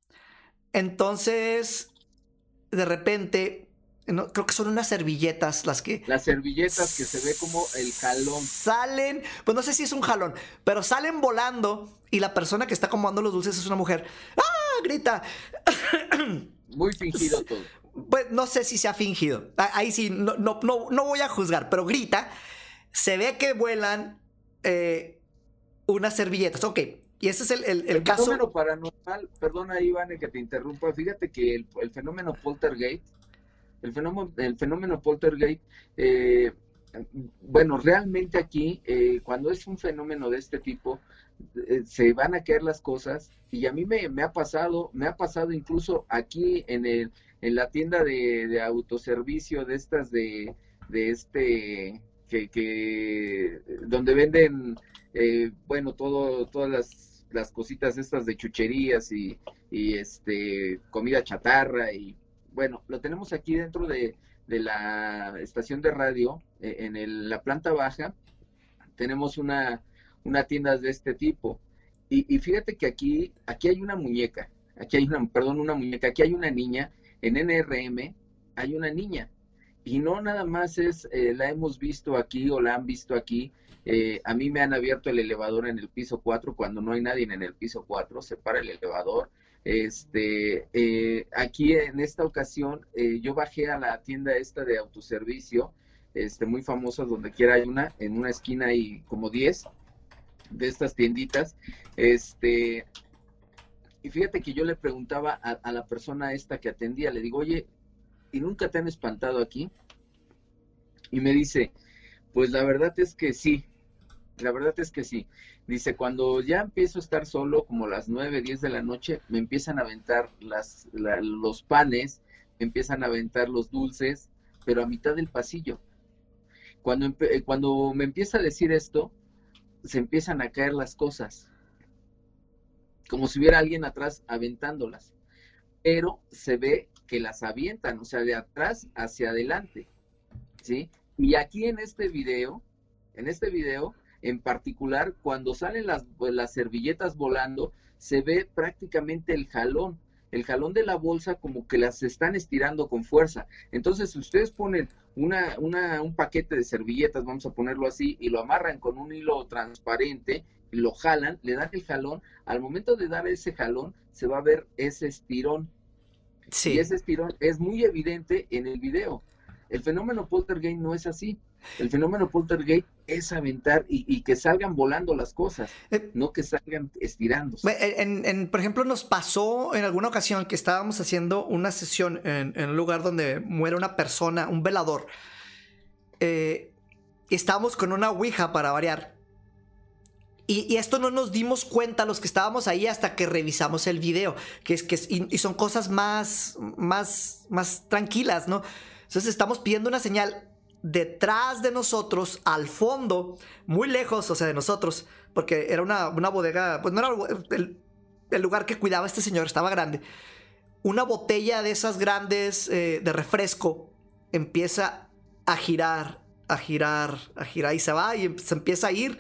Entonces, de repente, no, creo que son unas servilletas las que Las servilletas que se ve como el jalón. Salen, pues no sé si es un jalón, pero salen volando y la persona que está acomodando los dulces es una mujer. ¡Ah! Grita. Muy fingido todo. Pues no sé si se ha fingido. Ah, Ahí sí, no, no, no, no voy a juzgar, pero grita. Se ve que vuelan eh, unas servilletas. Ok, y ese es el, el- el El caso. fenómeno paranormal, perdona Iván que te interrumpa, fíjate que el, el fenómeno poltergeist, el fenómeno, el fenómeno poltergeist, eh, bueno, realmente aquí, eh, cuando es un fenómeno de este tipo, eh, se van a caer las cosas y a mí me, me ha pasado, me ha pasado incluso aquí en el, en la tienda de, autoservicio de estas de, de este, que, que, donde venden eh, bueno, todo, todas las, las cositas estas de chucherías y, y, este comida chatarra y bueno, lo tenemos aquí dentro de, de la estación de radio, eh, en el- la planta baja, tenemos una, una tienda de este tipo. Y, y fíjate que aquí, aquí hay una muñeca, aquí hay una, perdón, una muñeca, aquí hay una niña, en NRM hay una niña. Y no nada más es, eh, la hemos visto aquí o la han visto aquí, eh, a mí me han abierto el elevador en el piso 4 cuando no hay nadie en el piso 4, se para el elevador. Este, eh, aquí en esta ocasión eh, yo bajé a la tienda esta de autoservicio, este, muy famosa, donde quiera hay una, en una esquina hay como 10 de estas tienditas, este, y fíjate que yo le preguntaba a, a, la persona esta que atendía, le digo, oye, ¿y nunca te han espantado aquí? Y me dice, pues la verdad es que sí, la verdad es que sí. Dice, cuando ya empiezo a estar solo, como las 9, 10 de la noche, me empiezan a aventar los panes, me empiezan a aventar los dulces, pero a mitad del pasillo. Cuando, cuando me empieza a decir esto, se empiezan a caer las cosas, como si hubiera alguien atrás aventándolas, pero se ve que las avientan, o sea, de atrás hacia adelante, ¿sí? Y aquí en este video, en este video, en particular, cuando salen las, pues, las servilletas volando, se ve prácticamente el jalón, el jalón de la bolsa como que las están estirando con fuerza. Entonces, si ustedes ponen una, una, un paquete de servilletas, vamos a ponerlo así, y lo amarran con un hilo transparente, y lo jalan, le dan el jalón, al momento de dar ese jalón, se va a ver ese estirón. Sí. Y ese estirón es muy evidente en el video. El fenómeno poltergeist no es así. El fenómeno poltergeist es aventar y, y que salgan volando las cosas, eh, no que salgan estirándose. En, en, por ejemplo, nos pasó en alguna ocasión que estábamos haciendo una sesión en, en un lugar donde muere una persona, un velador. Eh, estábamos con una ouija para variar. Y, y, esto no nos dimos cuenta los que estábamos ahí hasta que revisamos el video, que es que y, y son cosas más, más, más tranquilas, ¿no? Entonces estamos pidiendo una señal detrás de nosotros, al fondo, muy lejos, o sea, de nosotros, porque era una, una bodega, pues no era el, el, lugar que cuidaba este señor, estaba grande. Una botella de esas grandes eh, de refresco empieza a girar, a girar, a girar y se va y se empieza a ir.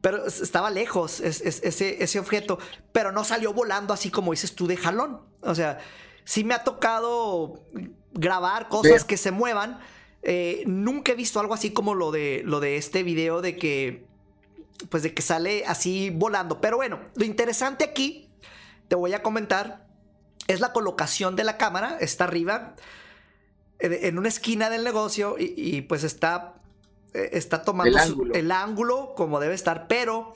Pero estaba lejos es, es, ese, ese objeto, pero no salió volando así como dices tú de jalón. O sea, sí me ha tocado grabar cosas que se muevan. Eh, nunca he visto algo así como lo de, lo de este video de que, pues de que sale así volando. Pero bueno, lo interesante aquí, te voy a comentar, es la colocación de la cámara. Está arriba, en una esquina del negocio y, y pues está, eh, está tomando el ángulo. el ángulo como debe estar. Pero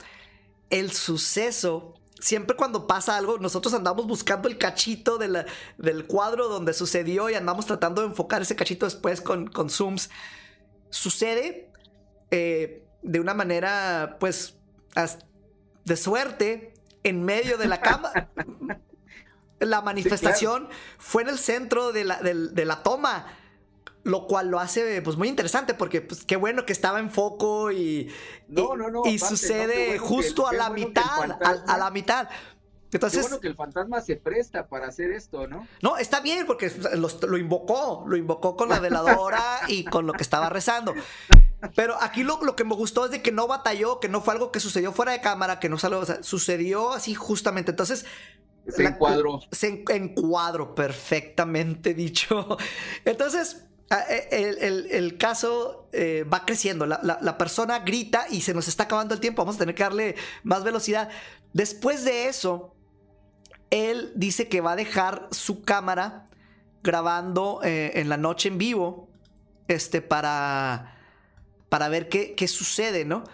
el suceso siempre cuando pasa algo, nosotros andamos buscando el cachito de la, del cuadro donde sucedió y andamos tratando de enfocar ese cachito después con, con zooms. Sucede eh, de una manera, pues, de suerte en medio de la cama. la manifestación sí, claro. fue en el centro de la, de, de la toma lo cual lo hace pues muy interesante porque pues qué bueno que estaba en foco y no, no, no, y, aparte, sucede no, bueno justo a la bueno mitad a, a, la mitad. Entonces qué bueno que el fantasma se presta para hacer esto no no está bien porque lo, lo invocó lo invocó con la veladora y con lo que estaba rezando. Pero aquí lo, lo, que me gustó es de que no batalló que no fue algo que sucedió fuera de cámara que no salió o sea, sucedió así justamente. Entonces se encuadró. se encuadró perfectamente dicho. Entonces el, el, el, caso eh, va creciendo, la, la, la, persona grita y se nos está acabando el tiempo, vamos a tener que darle más velocidad. Después de eso, él dice que va a dejar su cámara grabando eh, en la noche en vivo, este, para, para ver qué, qué sucede, ¿no?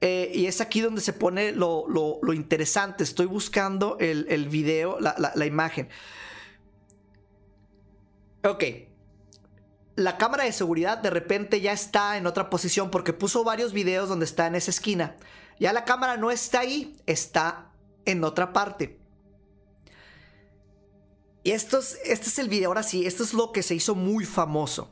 Eh, y es aquí donde se pone lo, lo, interesante. Estoy buscando el, el video, la, la imagen. Ok la cámara de seguridad de repente ya está en otra posición porque puso varios videos donde está en esa esquina. Ya la cámara no está ahí, está en otra parte. Y esto es, este es el video, ahora sí, esto es lo que se hizo muy famoso.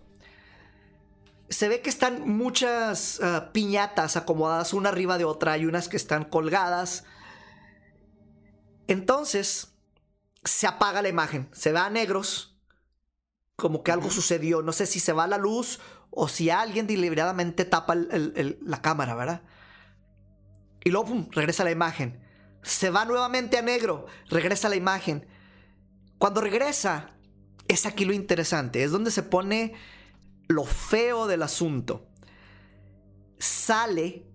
Se ve que están muchas uh, piñatas acomodadas una arriba de otra, hay unas que están colgadas. Entonces, se apaga la imagen, se ve a negros como que algo sucedió. No sé si se va la luz o si alguien deliberadamente tapa el, el, el, la cámara, ¿verdad? Y luego, pum, regresa la imagen. Se va nuevamente a negro, regresa la imagen. Cuando regresa, es aquí lo interesante, es donde se pone lo feo del asunto. Sale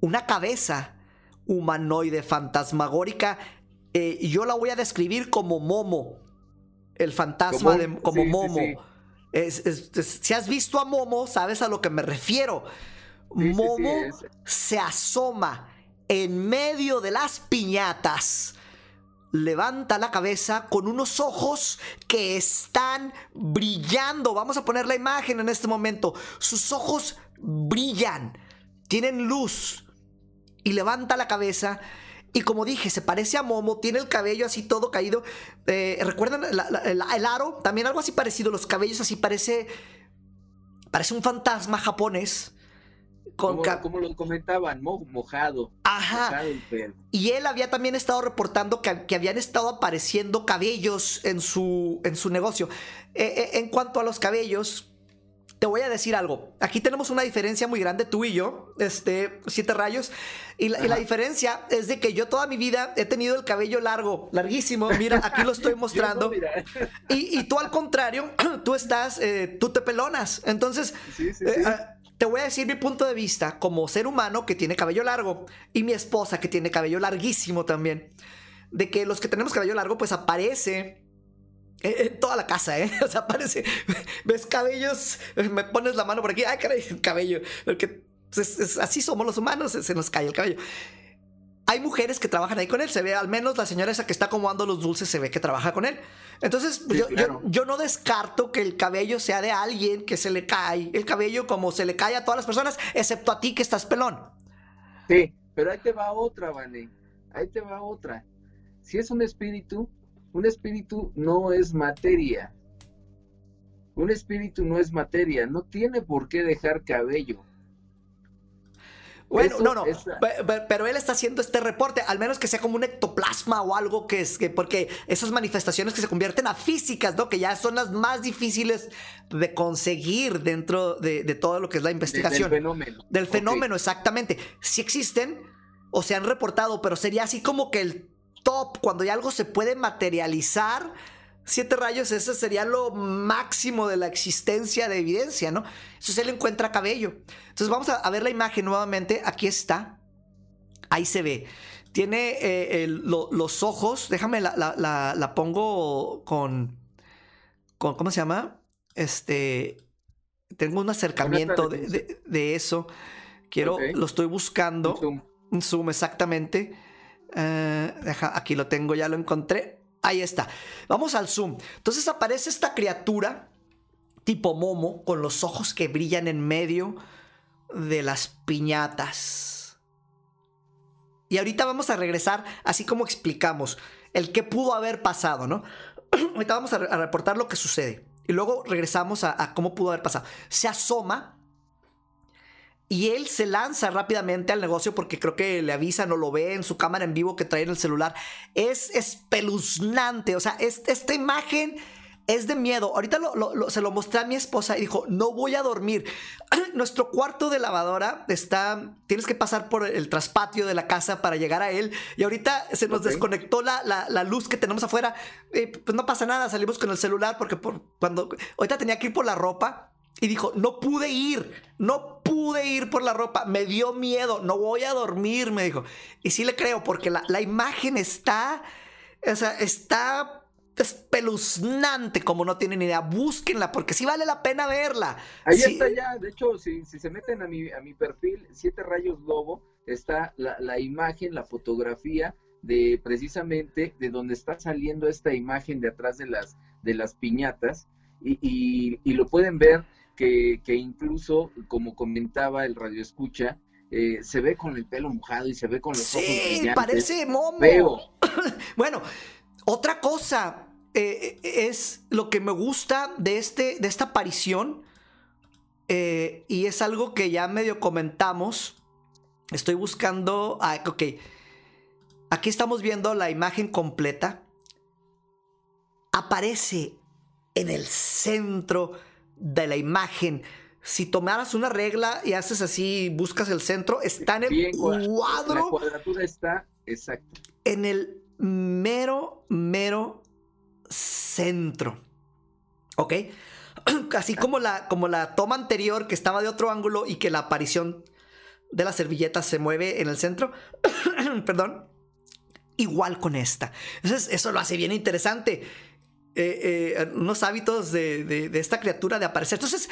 una cabeza humanoide fantasmagórica eh, y yo la voy a describir como Momo el fantasma como, de, como sí, Momo. Sí, sí. Es, es, es, si has visto a Momo, sabes a lo que me refiero. Momo se asoma en medio de las piñatas levanta la cabeza con unos ojos que están brillando. Vamos a poner la imagen en este momento. Sus ojos brillan, tienen luz y levanta la cabeza. Y como dije, se parece a Momo, tiene el cabello así todo caído. Eh, ¿Recuerdan la- la- el, el aro? También algo así parecido, los cabellos así parece... Parece un fantasma japonés. Con Como, como lo comentaban, mo- mojado. Ajá. mojado el pelo. Y él había también estado reportando que, que habían estado apareciendo cabellos en su, en su negocio. Eh, eh, en cuanto a los cabellos, te voy a decir algo. Aquí tenemos una diferencia muy grande, tú y yo, este, siete rayos. Y la, y la Ajá. diferencia es de que yo toda mi vida he tenido el cabello largo, larguísimo. Mira, aquí lo estoy mostrando. Y, y tú al contrario, tú estás, eh, tú te pelonas. Entonces, Sí, sí, eh, sí. ah, te voy a decir mi punto de vista como ser humano que tiene cabello largo y mi esposa que tiene cabello larguísimo también. De que los que tenemos cabello largo, pues aparece en, en toda la casa, ¿eh? O sea, aparece. Ves cabellos, me pones la mano por aquí, ay, caray, cabello. Porque es- es- así somos los humanos, se nos cae el cabello. Hay mujeres que trabajan ahí con él, se ve, al menos la señora esa que está acomodando los dulces se ve que trabaja con él. Entonces, Sí, yo, yo no descarto que el cabello sea de alguien que se le cae, el cabello como se le cae a todas las personas, excepto a ti que estás pelón. Sí, pero ahí te va otra, Vane. Ahí te va otra. Si es un espíritu, un espíritu no es materia. Un espíritu no es materia, no tiene por qué dejar cabello. Bueno, Eso no, no, pero él está haciendo este reporte, al menos que sea como un ectoplasma o algo que es que, porque esas manifestaciones que se convierten a físicas, ¿no? Que ya son las más difíciles de conseguir dentro de, de todo lo que es la de- investigación. del fenómeno. Del fenómeno, exactamente. Si existen o se han reportado, pero sería así como que el top, cuando ya algo se puede materializar. Siete rayos, ese sería lo máximo de la existencia de evidencia, ¿no? Entonces él encuentra cabello. Entonces vamos a, ver la imagen nuevamente. Aquí está. Ahí se ve. Tiene eh, el- lo- los ojos. Déjame la, la- la- la pongo con, con. ¿Cómo se llama? Este. Tengo un acercamiento de, de- de eso. Quiero, lo estoy buscando. Un zoom. Un zoom, exactamente. Eh, deja, aquí lo tengo, ya lo encontré. Ahí está. Vamos al zoom. Entonces aparece esta criatura tipo momo con los ojos que brillan en medio de las piñatas. Y ahorita vamos a regresar, así como explicamos el qué pudo haber pasado, ¿no? ahorita vamos a reportar lo que sucede. Y luego regresamos a, a cómo pudo haber pasado. Se asoma y él se lanza rápidamente al negocio porque creo que le avisan o lo ve en su cámara en vivo que trae en el celular. Es espeluznante. O sea, es- esta imagen es de miedo. Ahorita lo- lo- lo- se lo mostré a mi esposa y dijo, no voy a dormir. Nuestro cuarto de lavadora está, tienes que pasar por el traspatio de la casa para llegar a él. Y ahorita se nos desconectó la, la- la luz que tenemos afuera. Eh, pues no pasa nada, salimos con el celular porque por, cuando, ahorita tenía que ir por la ropa. Y dijo, no pude ir, no pude ir por la ropa, me dio miedo, no voy a dormir, me dijo. Y sí le creo, porque la, la imagen está, o sea, está espeluznante, como no tienen idea. Búsquenla, porque sí vale la pena verla. Ahí Sí. está ya, de hecho, si, si se meten a mi, a mi perfil, Siete Rayos Lobo, está la, la imagen, la fotografía de precisamente de donde está saliendo esta imagen de atrás de las, de las piñatas, y, y- y lo pueden ver que, que incluso, como comentaba el radio escucha, eh, se ve con el pelo mojado y se ve con los ojos Sí, brillantes. parece momo. Feo. Bueno, otra cosa eh, es lo que me gusta de, este, de esta aparición, eh, y es algo que ya medio comentamos. Estoy buscando. Ah, ok. Aquí estamos viendo la imagen completa. Aparece en el centro de la imagen. Si tomaras una regla y haces así, buscas el centro, está en el Bien, cua- La cuadro cuadratura está exacto. en el mero, mero centro. ¿Ok? Así como la, como la toma anterior que estaba de otro ángulo y que la aparición de la servilleta se mueve en el centro. Perdón. Igual con esta. Entonces, eso lo hace bien interesante. Eh, eh, unos hábitos de, de- de esta criatura de aparecer. Entonces,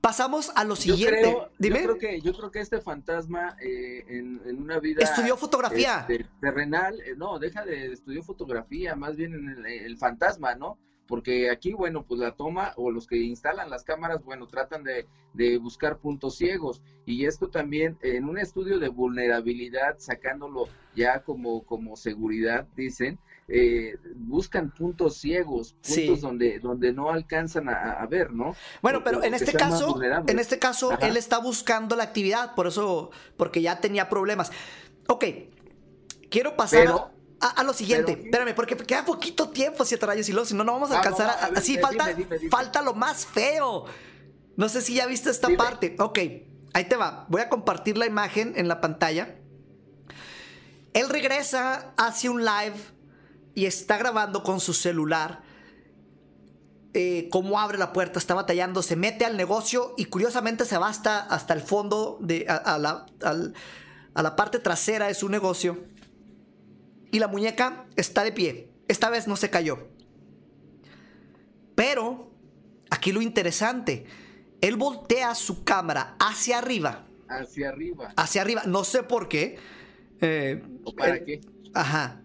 Pasamos a lo Yo siguiente. creo, yo Dime. creo que, yo creo que este fantasma eh, en, en una vida Estudió fotografía. este, terrenal, eh, no, deja de estudiar fotografía, más bien en el, el fantasma, ¿no? Porque aquí, bueno, pues la toma o los que instalan las cámaras, bueno, tratan de, de buscar puntos ciegos. Y esto también, en un estudio de vulnerabilidad, sacándolo ya como, como seguridad, dicen, eh, buscan puntos ciegos, puntos Sí. donde, donde no alcanzan a, a ver, ¿no? Bueno, O- pero o en este caso, en este caso, él está buscando la actividad, por eso, porque ya tenía problemas. Ok, quiero pasar Pero- a, a lo siguiente. pero- Espérame, porque queda poquito tiempo, siete rayos y si no, no vamos a Ah, alcanzar no, a. a ver, Así dime, falta, dime, dime. falta lo más feo. No sé si ya viste esta parte. Ok, ahí te va. Voy a compartir la imagen en la pantalla. Él regresa, hace un live y está grabando con su celular eh, cómo abre la puerta, está batallando, se mete al negocio y curiosamente se va hasta, hasta el fondo, de, a, a la, a la parte trasera de su negocio. Y la muñeca está de pie. Esta vez no se cayó. Pero, aquí lo interesante, él voltea su cámara hacia arriba. Hacia arriba. Hacia arriba, no sé por qué. Eh, ¿O para qué? Ajá.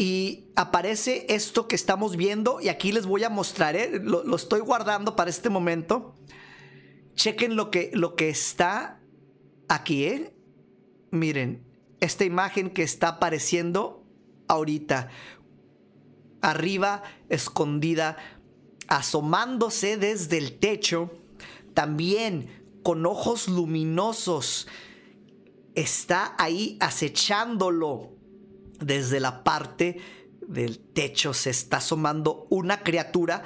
Y aparece esto que estamos viendo y aquí les voy a mostrar, ¿eh? lo, lo estoy guardando para este momento. Chequen lo que, lo que está aquí, ¿eh? Miren, esta imagen que está apareciendo ahorita. Arriba, escondida, asomándose desde el techo, también con ojos luminosos. Está ahí acechándolo desde la parte del techo se está asomando una criatura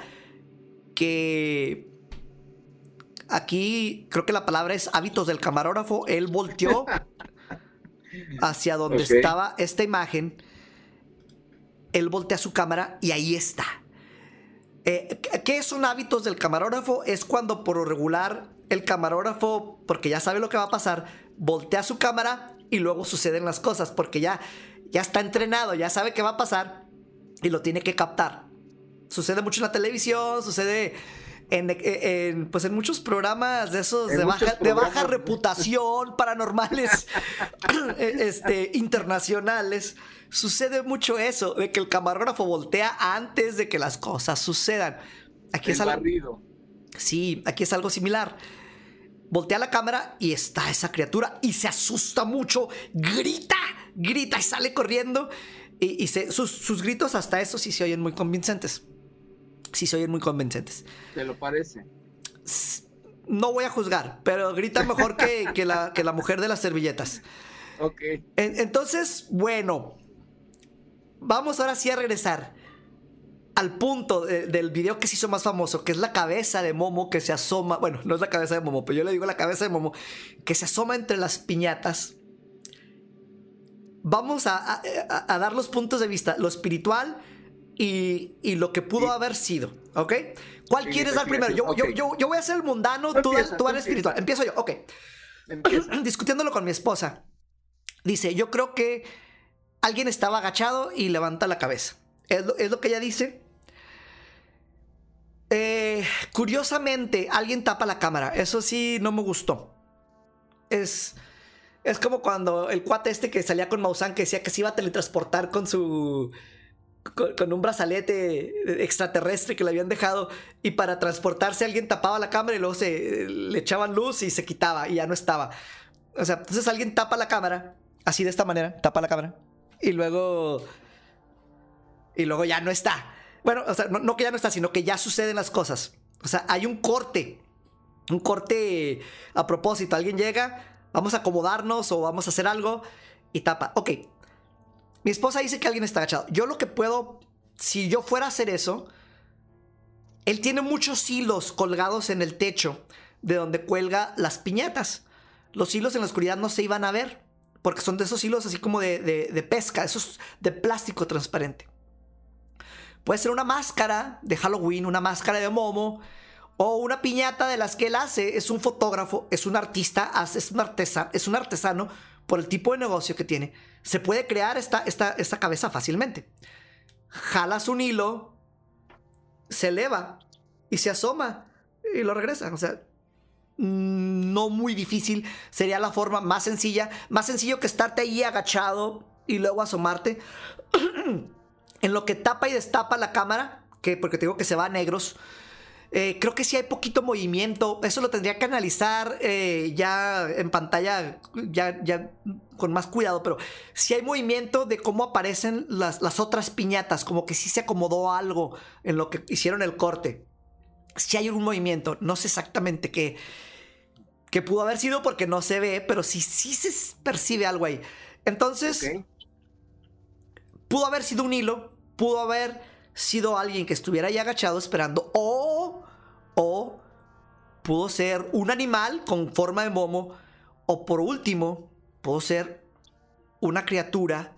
que aquí creo que la palabra es hábitos del camarógrafo. Él volteó hacia donde estaba esta imagen. Él voltea su cámara y ahí está. Eh, ¿Qué son hábitos del camarógrafo? Es cuando por lo regular el camarógrafo, porque ya sabe lo que va a pasar, voltea su cámara y luego suceden las cosas, porque ya, ya está entrenado, ya sabe qué va a pasar y lo tiene que captar. Sucede mucho en la televisión, sucede en, en, pues en muchos programas de esos de baja, de baja programas. reputación, paranormales, este, internacionales. Sucede mucho eso, de que el camarógrafo voltea antes de que las cosas sucedan. Aquí El es algo, barrido. Sí, aquí es algo similar. Voltea la cámara y está esa criatura y se asusta mucho, grita, grita y sale corriendo. Y, y se- sus, sus gritos hasta eso sí se oyen muy convincentes. Sí se oyen muy convincentes. ¿Te lo parece? No voy a juzgar, pero grita mejor que, que la, que la mujer de las servilletas. Ok. En- entonces, bueno, vamos ahora sí a regresar al punto de- del video que se hizo más famoso, que es la cabeza de Momo que se asoma, bueno, no es la cabeza de Momo, pero yo le digo la cabeza de Momo, que se asoma entre las piñatas. Vamos a, a- a- a dar los puntos de vista, lo espiritual y, y lo que pudo Sí. haber sido, ¿ok? ¿Cuál Sí, quieres dar primero? Yo, yo, yo, yo voy a ser el mundano, Tú tú, empieza, tú al espiritual. Empiezo yo, ok Empieza. discutiéndolo con mi esposa. Dice, yo creo que alguien estaba agachado y levanta la cabeza. Es lo, es lo que ella dice. Eh, curiosamente, alguien tapa la cámara. Eso sí, no me gustó. Es, es como cuando el cuate este que salía con Maussan que decía que se iba a teletransportar con su... Con, un brazalete extraterrestre que le habían dejado y para transportarse alguien tapaba la cámara y luego se le echaban luz y se quitaba y ya no estaba. O sea, entonces alguien tapa la cámara, así de esta manera, tapa la cámara y luego y luego ya no está. Bueno, o sea, no, no que ya no está, sino que ya suceden las cosas. O sea, hay un corte. Un corte a propósito. Alguien llega, vamos a acomodarnos o vamos a hacer algo y tapa. Ok. Mi esposa dice que alguien está agachado. Yo lo que puedo, si yo fuera a hacer eso, él tiene muchos hilos colgados en el techo de donde cuelga las piñatas. Los hilos en la oscuridad no se iban a ver, porque son de esos hilos así como de, de- de pesca, esos de plástico transparente. Puede ser una máscara de Halloween, una máscara de Momo, o una piñata de las que él hace. Es un fotógrafo, es un artista, es un, artesa- es un artesano por el tipo de negocio que tiene. Se puede crear esta, esta, esta cabeza fácilmente. Jalas un hilo, se eleva y se asoma y lo regresa. O sea, no muy difícil. Sería la forma más sencilla. Más sencillo que estarte ahí agachado y luego asomarte. en lo que tapa y destapa la cámara, que porque te digo que se va a negros. Eh, creo que sí hay poquito movimiento. Eso lo tendría que analizar eh, ya en pantalla, ya, ya con más cuidado. Pero sí hay movimiento de cómo aparecen las, las otras piñatas. Como que sí se acomodó algo en lo que hicieron el corte. Sí hay un movimiento. No sé exactamente qué, qué pudo haber sido porque no se ve, pero sí, sí se percibe algo ahí. Entonces, pudo haber sido un hilo, pudo haber sido alguien que estuviera ahí agachado esperando, o, o pudo ser un animal con forma de momo, o por último, pudo ser una criatura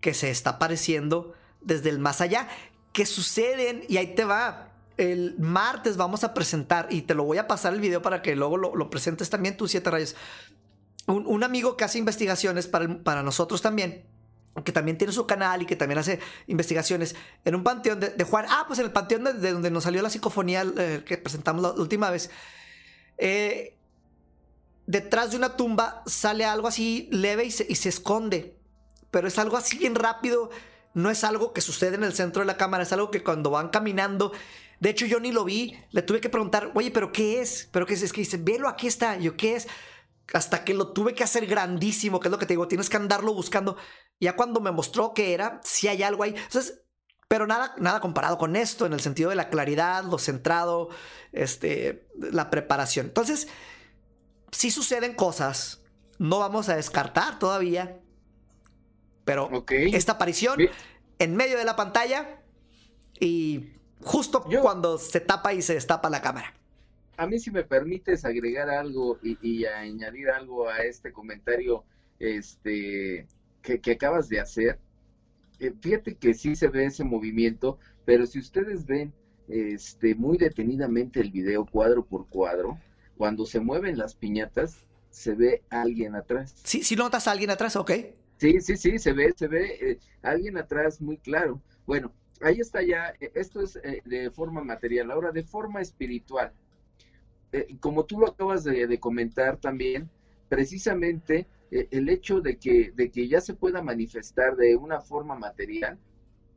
que se está apareciendo desde el más allá, que suceden, y ahí te va. El martes vamos a presentar, y te lo voy a pasar el video para que luego lo, presentes también tú, Siete Rayos. Un, amigo que hace investigaciones para, para nosotros también, que también tiene su canal y que también hace investigaciones en un panteón de, Juan. Ah, pues en el panteón de, de donde nos salió la psicofonía eh, que presentamos la última vez. Eh, detrás de una tumba sale algo así leve y se, y se esconde. Pero es algo así bien rápido. No es algo que sucede en el centro de la cámara. Es algo que cuando van caminando. De hecho, yo ni lo vi. Le tuve que preguntar, oye, ¿pero qué es? ¿Pero qué es? Es que dice, velo, aquí está. Yo, ¿qué es? Hasta que lo tuve que hacer grandísimo, que es lo que te digo. Tienes que andarlo buscando. Ya cuando me mostró que era, sí hay algo ahí. Entonces, pero nada, nada comparado con esto, en el sentido de la claridad, lo centrado, este, la preparación. Entonces, sí suceden cosas. No vamos a descartar todavía. Pero esta aparición Bien. en medio de la pantalla y justo Yo- cuando se tapa y se destapa la cámara. A mí si me permites agregar algo y, y añadir algo a este comentario este, que, que acabas de hacer, eh, fíjate que sí se ve ese movimiento, pero si ustedes ven este, muy detenidamente el video cuadro por cuadro, cuando se mueven las piñatas, se ve alguien atrás. Si, si notas a alguien atrás, ok. Sí, sí, sí, se ve, se ve eh, alguien atrás muy claro. Bueno, ahí está ya, eh, esto es eh, de forma material, ahora de forma espiritual. Eh, como tú lo acabas de, comentar también, precisamente eh, el hecho de que, de que ya se pueda manifestar de una forma material,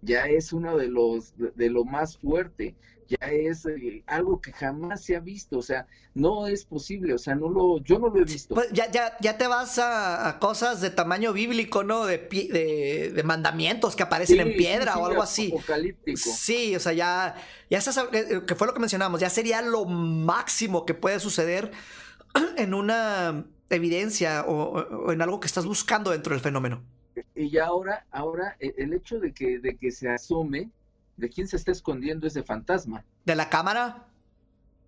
ya es uno de los, de lo más fuerte, ya es eh, algo que jamás se ha visto, o sea, no es posible, o sea, no lo, yo no lo he visto. Pues ya, ya, ya te vas a, a cosas de tamaño bíblico, ¿no? De, de, de mandamientos que aparecen Sí, en piedra sí, o algo así. Apocalíptico. Sí, o sea, ya, ya estás, eh, que fue lo que mencionamos, ya sería lo máximo que puede suceder en una evidencia o, en algo que estás buscando dentro del fenómeno. Y ya ahora, ahora e- el hecho de que, de que se asome, de quién se está escondiendo ese fantasma. De la cámara,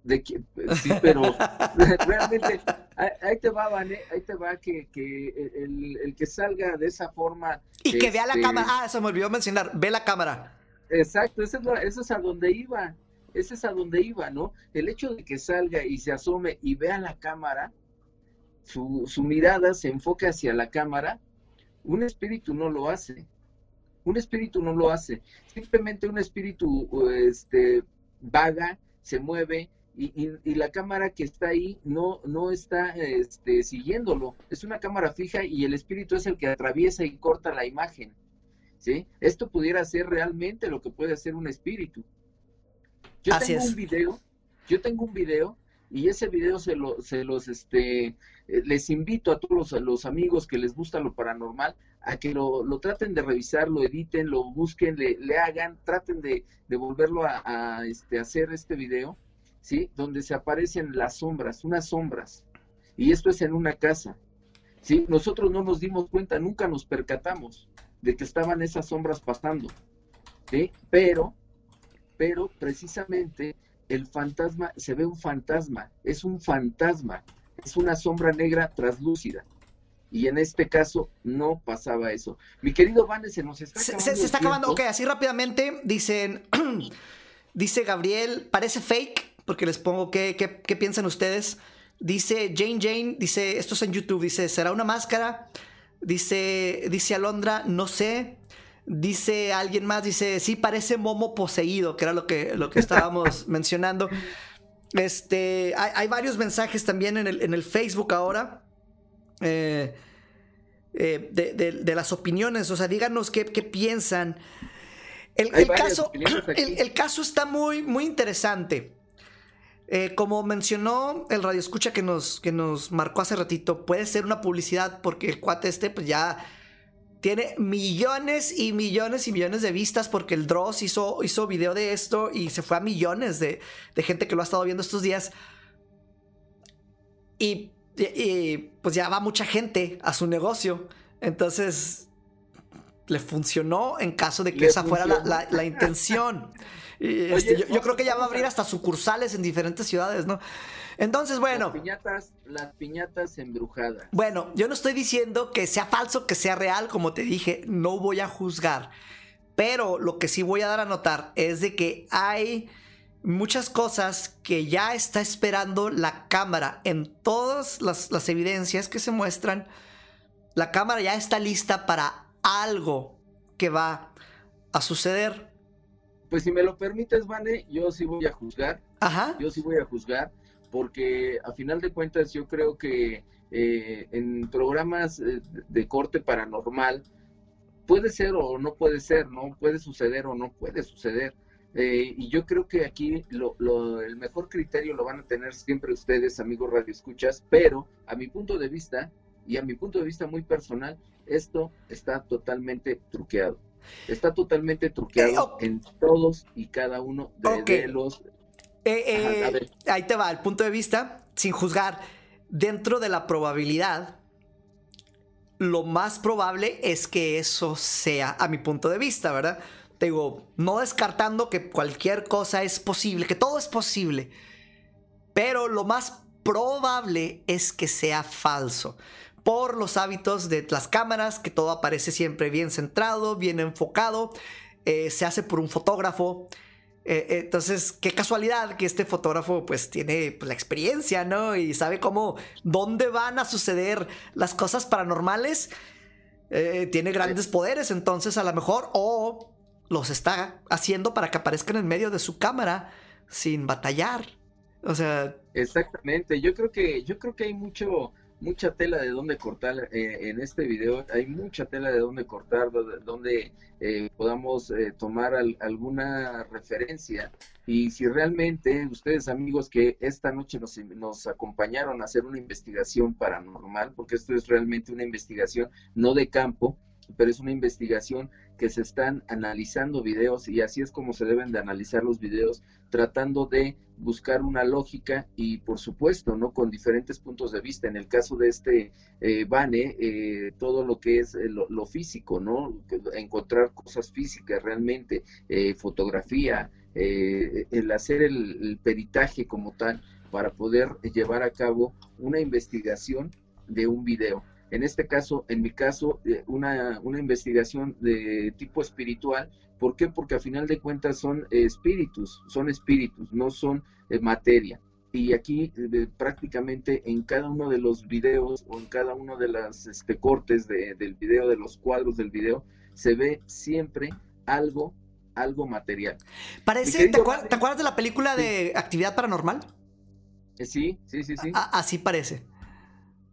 De que, sí, pero realmente, ahí, te va, Vane, ahí te va que, que el, el que salga de esa forma. y que vea la este, cámara. Ah, se me olvidó mencionar, ve la cámara. Exacto, eso es, lo- eso es a donde iba, ese es a donde iba, ¿no? El hecho de que salga y se asome y vea la cámara, su, su mirada se enfoque hacia la cámara, un espíritu no lo hace. Un espíritu no lo hace. Simplemente un espíritu este, vaga, se mueve y, y- y la cámara que está ahí no, no está este, siguiéndolo. Es una cámara fija y el espíritu es el que atraviesa y corta la imagen. ¿sí? Esto pudiera ser realmente lo que puede hacer un espíritu. Yo Así tengo es. un video, yo tengo un video y ese video se, lo, se los, este, les invito a todos los, amigos que les gusta lo paranormal a que lo, traten de revisar, lo editen, lo busquen, le, hagan, traten de, volverlo a, a, este, hacer este video, ¿sí? Donde se aparecen las sombras, unas sombras. Y esto es en una casa, ¿sí? Nosotros no nos dimos cuenta, nunca nos percatamos de que estaban esas sombras pasando, ¿sí? Pero, pero precisamente el fantasma, se ve un fantasma, es un fantasma, es una sombra negra traslúcida. Y en este caso no pasaba eso. Mi querido Vane, se nos está acabando. se- se está acabando. Ok, así rápidamente dicen. dice Gabriel, parece fake, porque les pongo qué, qué, qué piensan ustedes. Dice Jane Jane, dice, esto es en YouTube, dice, ¿será una máscara? Dice, dice Alondra, no sé. Dice alguien más, dice, sí, parece momo poseído, que era lo que, lo que estábamos mencionando. Este, hay, hay varios mensajes también en el, en el Facebook ahora. eh, eh, de, de- de las opiniones, o sea, díganos qué, qué piensan. Caso, el caso está muy, muy interesante. Eh, como mencionó el radio escucha que nos, que nos marcó hace ratito, puede ser una publicidad porque el cuate este pues ya tiene millones y millones y millones de vistas porque el Dross hizo, hizo video de esto y se fue a millones de, de gente que lo ha estado viendo estos días. Y, y- y, pues ya va mucha gente a su negocio. Entonces le funcionó en caso de que Le esa fuera la- la intención. Oye, este, yo, creo que ya va a abrir hasta sucursales en diferentes ciudades, ¿no? Entonces, bueno. Las piñatas, las piñatas embrujadas. Bueno, yo no estoy diciendo que sea falso, que sea real, como te dije, no voy a juzgar. Pero lo que sí voy a dar a notar es de que hay muchas cosas que ya está esperando la cámara. En todas las, las evidencias que se muestran, la cámara ya está lista para algo que va a suceder. Pues si me lo permites, Vane, yo sí voy a juzgar. Ajá. yo sí voy a juzgar porque a final de cuentas yo creo que eh, en programas eh, de corte paranormal puede ser o no puede ser, ¿no? Puede suceder o no puede suceder. Eh, y yo creo que aquí lo, lo- el mejor criterio lo van a tener siempre ustedes, amigos radioescuchas, pero a mi punto de vista, y a mi punto de vista muy personal, esto está totalmente truqueado. Está totalmente truqueado Eh, oh. en todos y cada uno de, los Eh, Ajá, eh, ahí te va, el punto de vista, sin juzgar, dentro de la probabilidad, lo más probable es que eso sea, a mi punto de vista, ¿verdad? Te digo, no descartando que cualquier cosa es posible, que todo es posible, pero lo más probable es que sea falso. Por los hábitos de las cámaras, que todo aparece siempre bien centrado, bien enfocado, eh, se hace por un fotógrafo, eh, eh, entonces, qué casualidad que este fotógrafo pues tiene pues, la experiencia, ¿no? Y sabe cómo, dónde van a suceder las cosas paranormales. Eh, tiene grandes poderes, entonces a lo mejor, o los está haciendo para que aparezcan en medio de su cámara sin batallar. O sea, Exactamente, yo creo que yo creo que hay mucho mucha tela de dónde cortar eh, en este video, hay mucha tela de dónde cortar, donde, eh, podamos eh, tomar al- alguna referencia. Y si realmente ustedes amigos que esta noche nos, nos acompañaron a hacer una investigación paranormal, porque esto es realmente una investigación no de campo, pero es una investigación que se están analizando videos y así es como se deben de analizar los videos tratando de buscar una lógica y por supuesto, ¿no? Con diferentes puntos de vista. En el caso de este eh, Vane, eh, todo lo que es eh, lo, lo físico, ¿no? Encontrar cosas físicas realmente, eh, fotografía, eh, el hacer el, el peritaje como tal para poder llevar a cabo una investigación de un video. En este caso, en mi caso, eh, una, una investigación de tipo espiritual ¿Por qué? Porque a final de cuentas son eh, espíritus, son espíritus, no son eh, materia. Y aquí eh, prácticamente en cada uno de los videos o en cada uno de los este, cortes de- del video, de los cuadros del video, se ve siempre algo, algo material. parece, querido ¿te, acuer- Vane. te acuerdas de la película de Actividad Paranormal? Eh, sí, sí, sí, sí. A- así parece.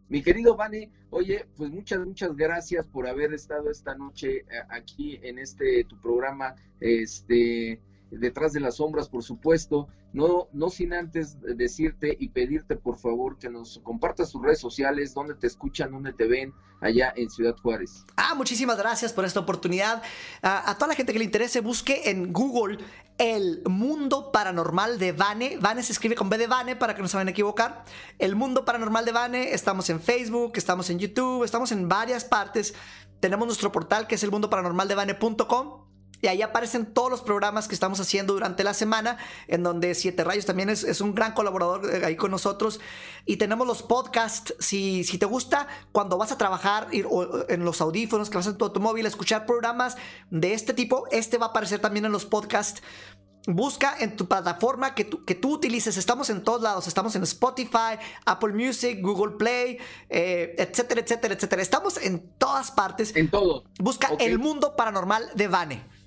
Mi querido Vane, oye, pues muchas, muchas gracias por haber estado esta noche eh, aquí en este tu programa, este, detrás de las sombras, por supuesto. No, no sin antes decirte y pedirte por favor que nos compartas tus redes sociales, dónde te escuchan, dónde te ven allá en Ciudad Juárez. Ah, muchísimas gracias por esta oportunidad. A, toda la gente que le interese, busque en Google el mundo paranormal de Vane. Vane se escribe con B de Vane para que no se vayan a equivocar. El mundo paranormal de Vane. Estamos en Facebook, estamos en YouTube, estamos en varias partes. Tenemos nuestro portal que es el mundo paranormal de Vane.com. Y ahí aparecen todos los programas que estamos haciendo durante la semana, en donde Siete Rayos también es, es un gran colaborador eh, ahí con nosotros. Y tenemos los podcasts. Si, si te gusta, cuando vas a trabajar ir- o en los audífonos, que vas en tu automóvil, a escuchar programas de este tipo, este va a aparecer también en los podcasts. Busca en tu plataforma que tú, que tú utilices. Estamos en todos lados. Estamos en Spotify, Apple Music, Google Play, eh, etcétera, etcétera, etcétera. Estamos en todas partes. En todo. Busca. El Mundo Paranormal de Vane.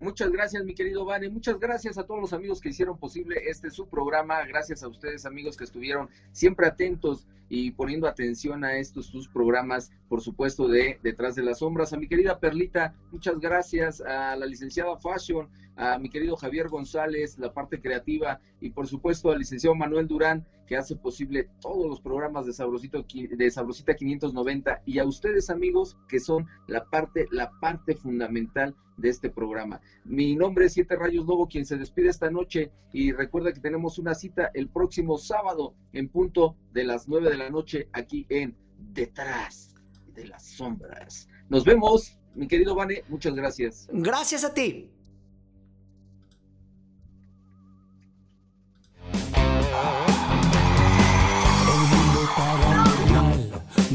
Muchas gracias, mi querido Vane. Muchas gracias a todos los amigos que hicieron posible este su programa. Gracias a ustedes, amigos, que estuvieron siempre atentos y poniendo atención a estos sus programas, por supuesto, de Detrás de las Sombras. A mi querida Perlita, muchas gracias. A la licenciada Fashion, a mi querido Javier González, la parte creativa, y por supuesto al licenciado Manuel Durán, que hace posible todos los programas de, Sabrosito, de Sabrosita 590, y a ustedes, amigos, que son la parte, la parte fundamental de este programa. Mi nombre es Siete Rayos Lobo, quien se despide esta noche y recuerda que tenemos una cita el próximo sábado en punto de las nueve de la noche aquí en Detrás de las Sombras. Nos vemos, mi querido Vane, muchas gracias. Gracias a ti.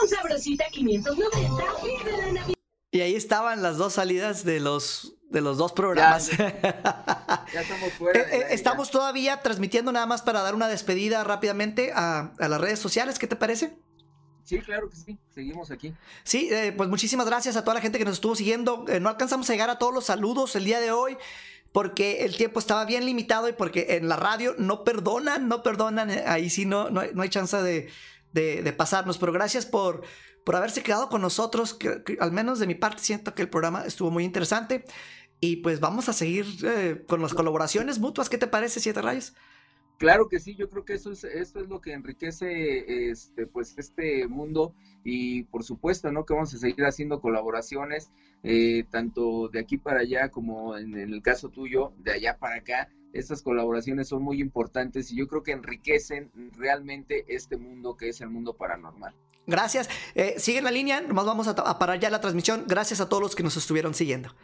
Con Sabrosita 590, vive la Navidad. Y ahí estaban las dos salidas de los, de los dos programas. Ya estamos fuera. Eh, eh, estamos todavía transmitiendo nada más para dar una despedida rápidamente a, a las redes sociales. ¿Qué te parece? Sí, claro que sí. Seguimos aquí. Sí, eh, pues muchísimas gracias a toda la gente que nos estuvo siguiendo. Eh, no alcanzamos a llegar a todos los saludos el día de hoy porque el tiempo estaba bien limitado y porque en la radio no perdonan, no perdonan. Ahí sí no, no, hay, no hay chance de, de- pasarnos. Pero gracias por, por haberse quedado con nosotros. que- al menos de mi parte siento que el programa estuvo muy interesante. Y pues vamos a seguir eh, con las colaboraciones mutuas. ¿Qué te parece, Siete Rayos? Claro que sí, yo creo que eso es, esto es lo que enriquece este, pues, este mundo y por supuesto, ¿no? Que vamos a seguir haciendo colaboraciones, eh, tanto de aquí para allá como en el caso tuyo, de allá para acá. Estas colaboraciones son muy importantes y yo creo que enriquecen realmente este mundo que es el mundo paranormal. Gracias. Eh, sigue la línea. Nomás vamos a, a parar ya la transmisión. Gracias a todos los que nos estuvieron siguiendo.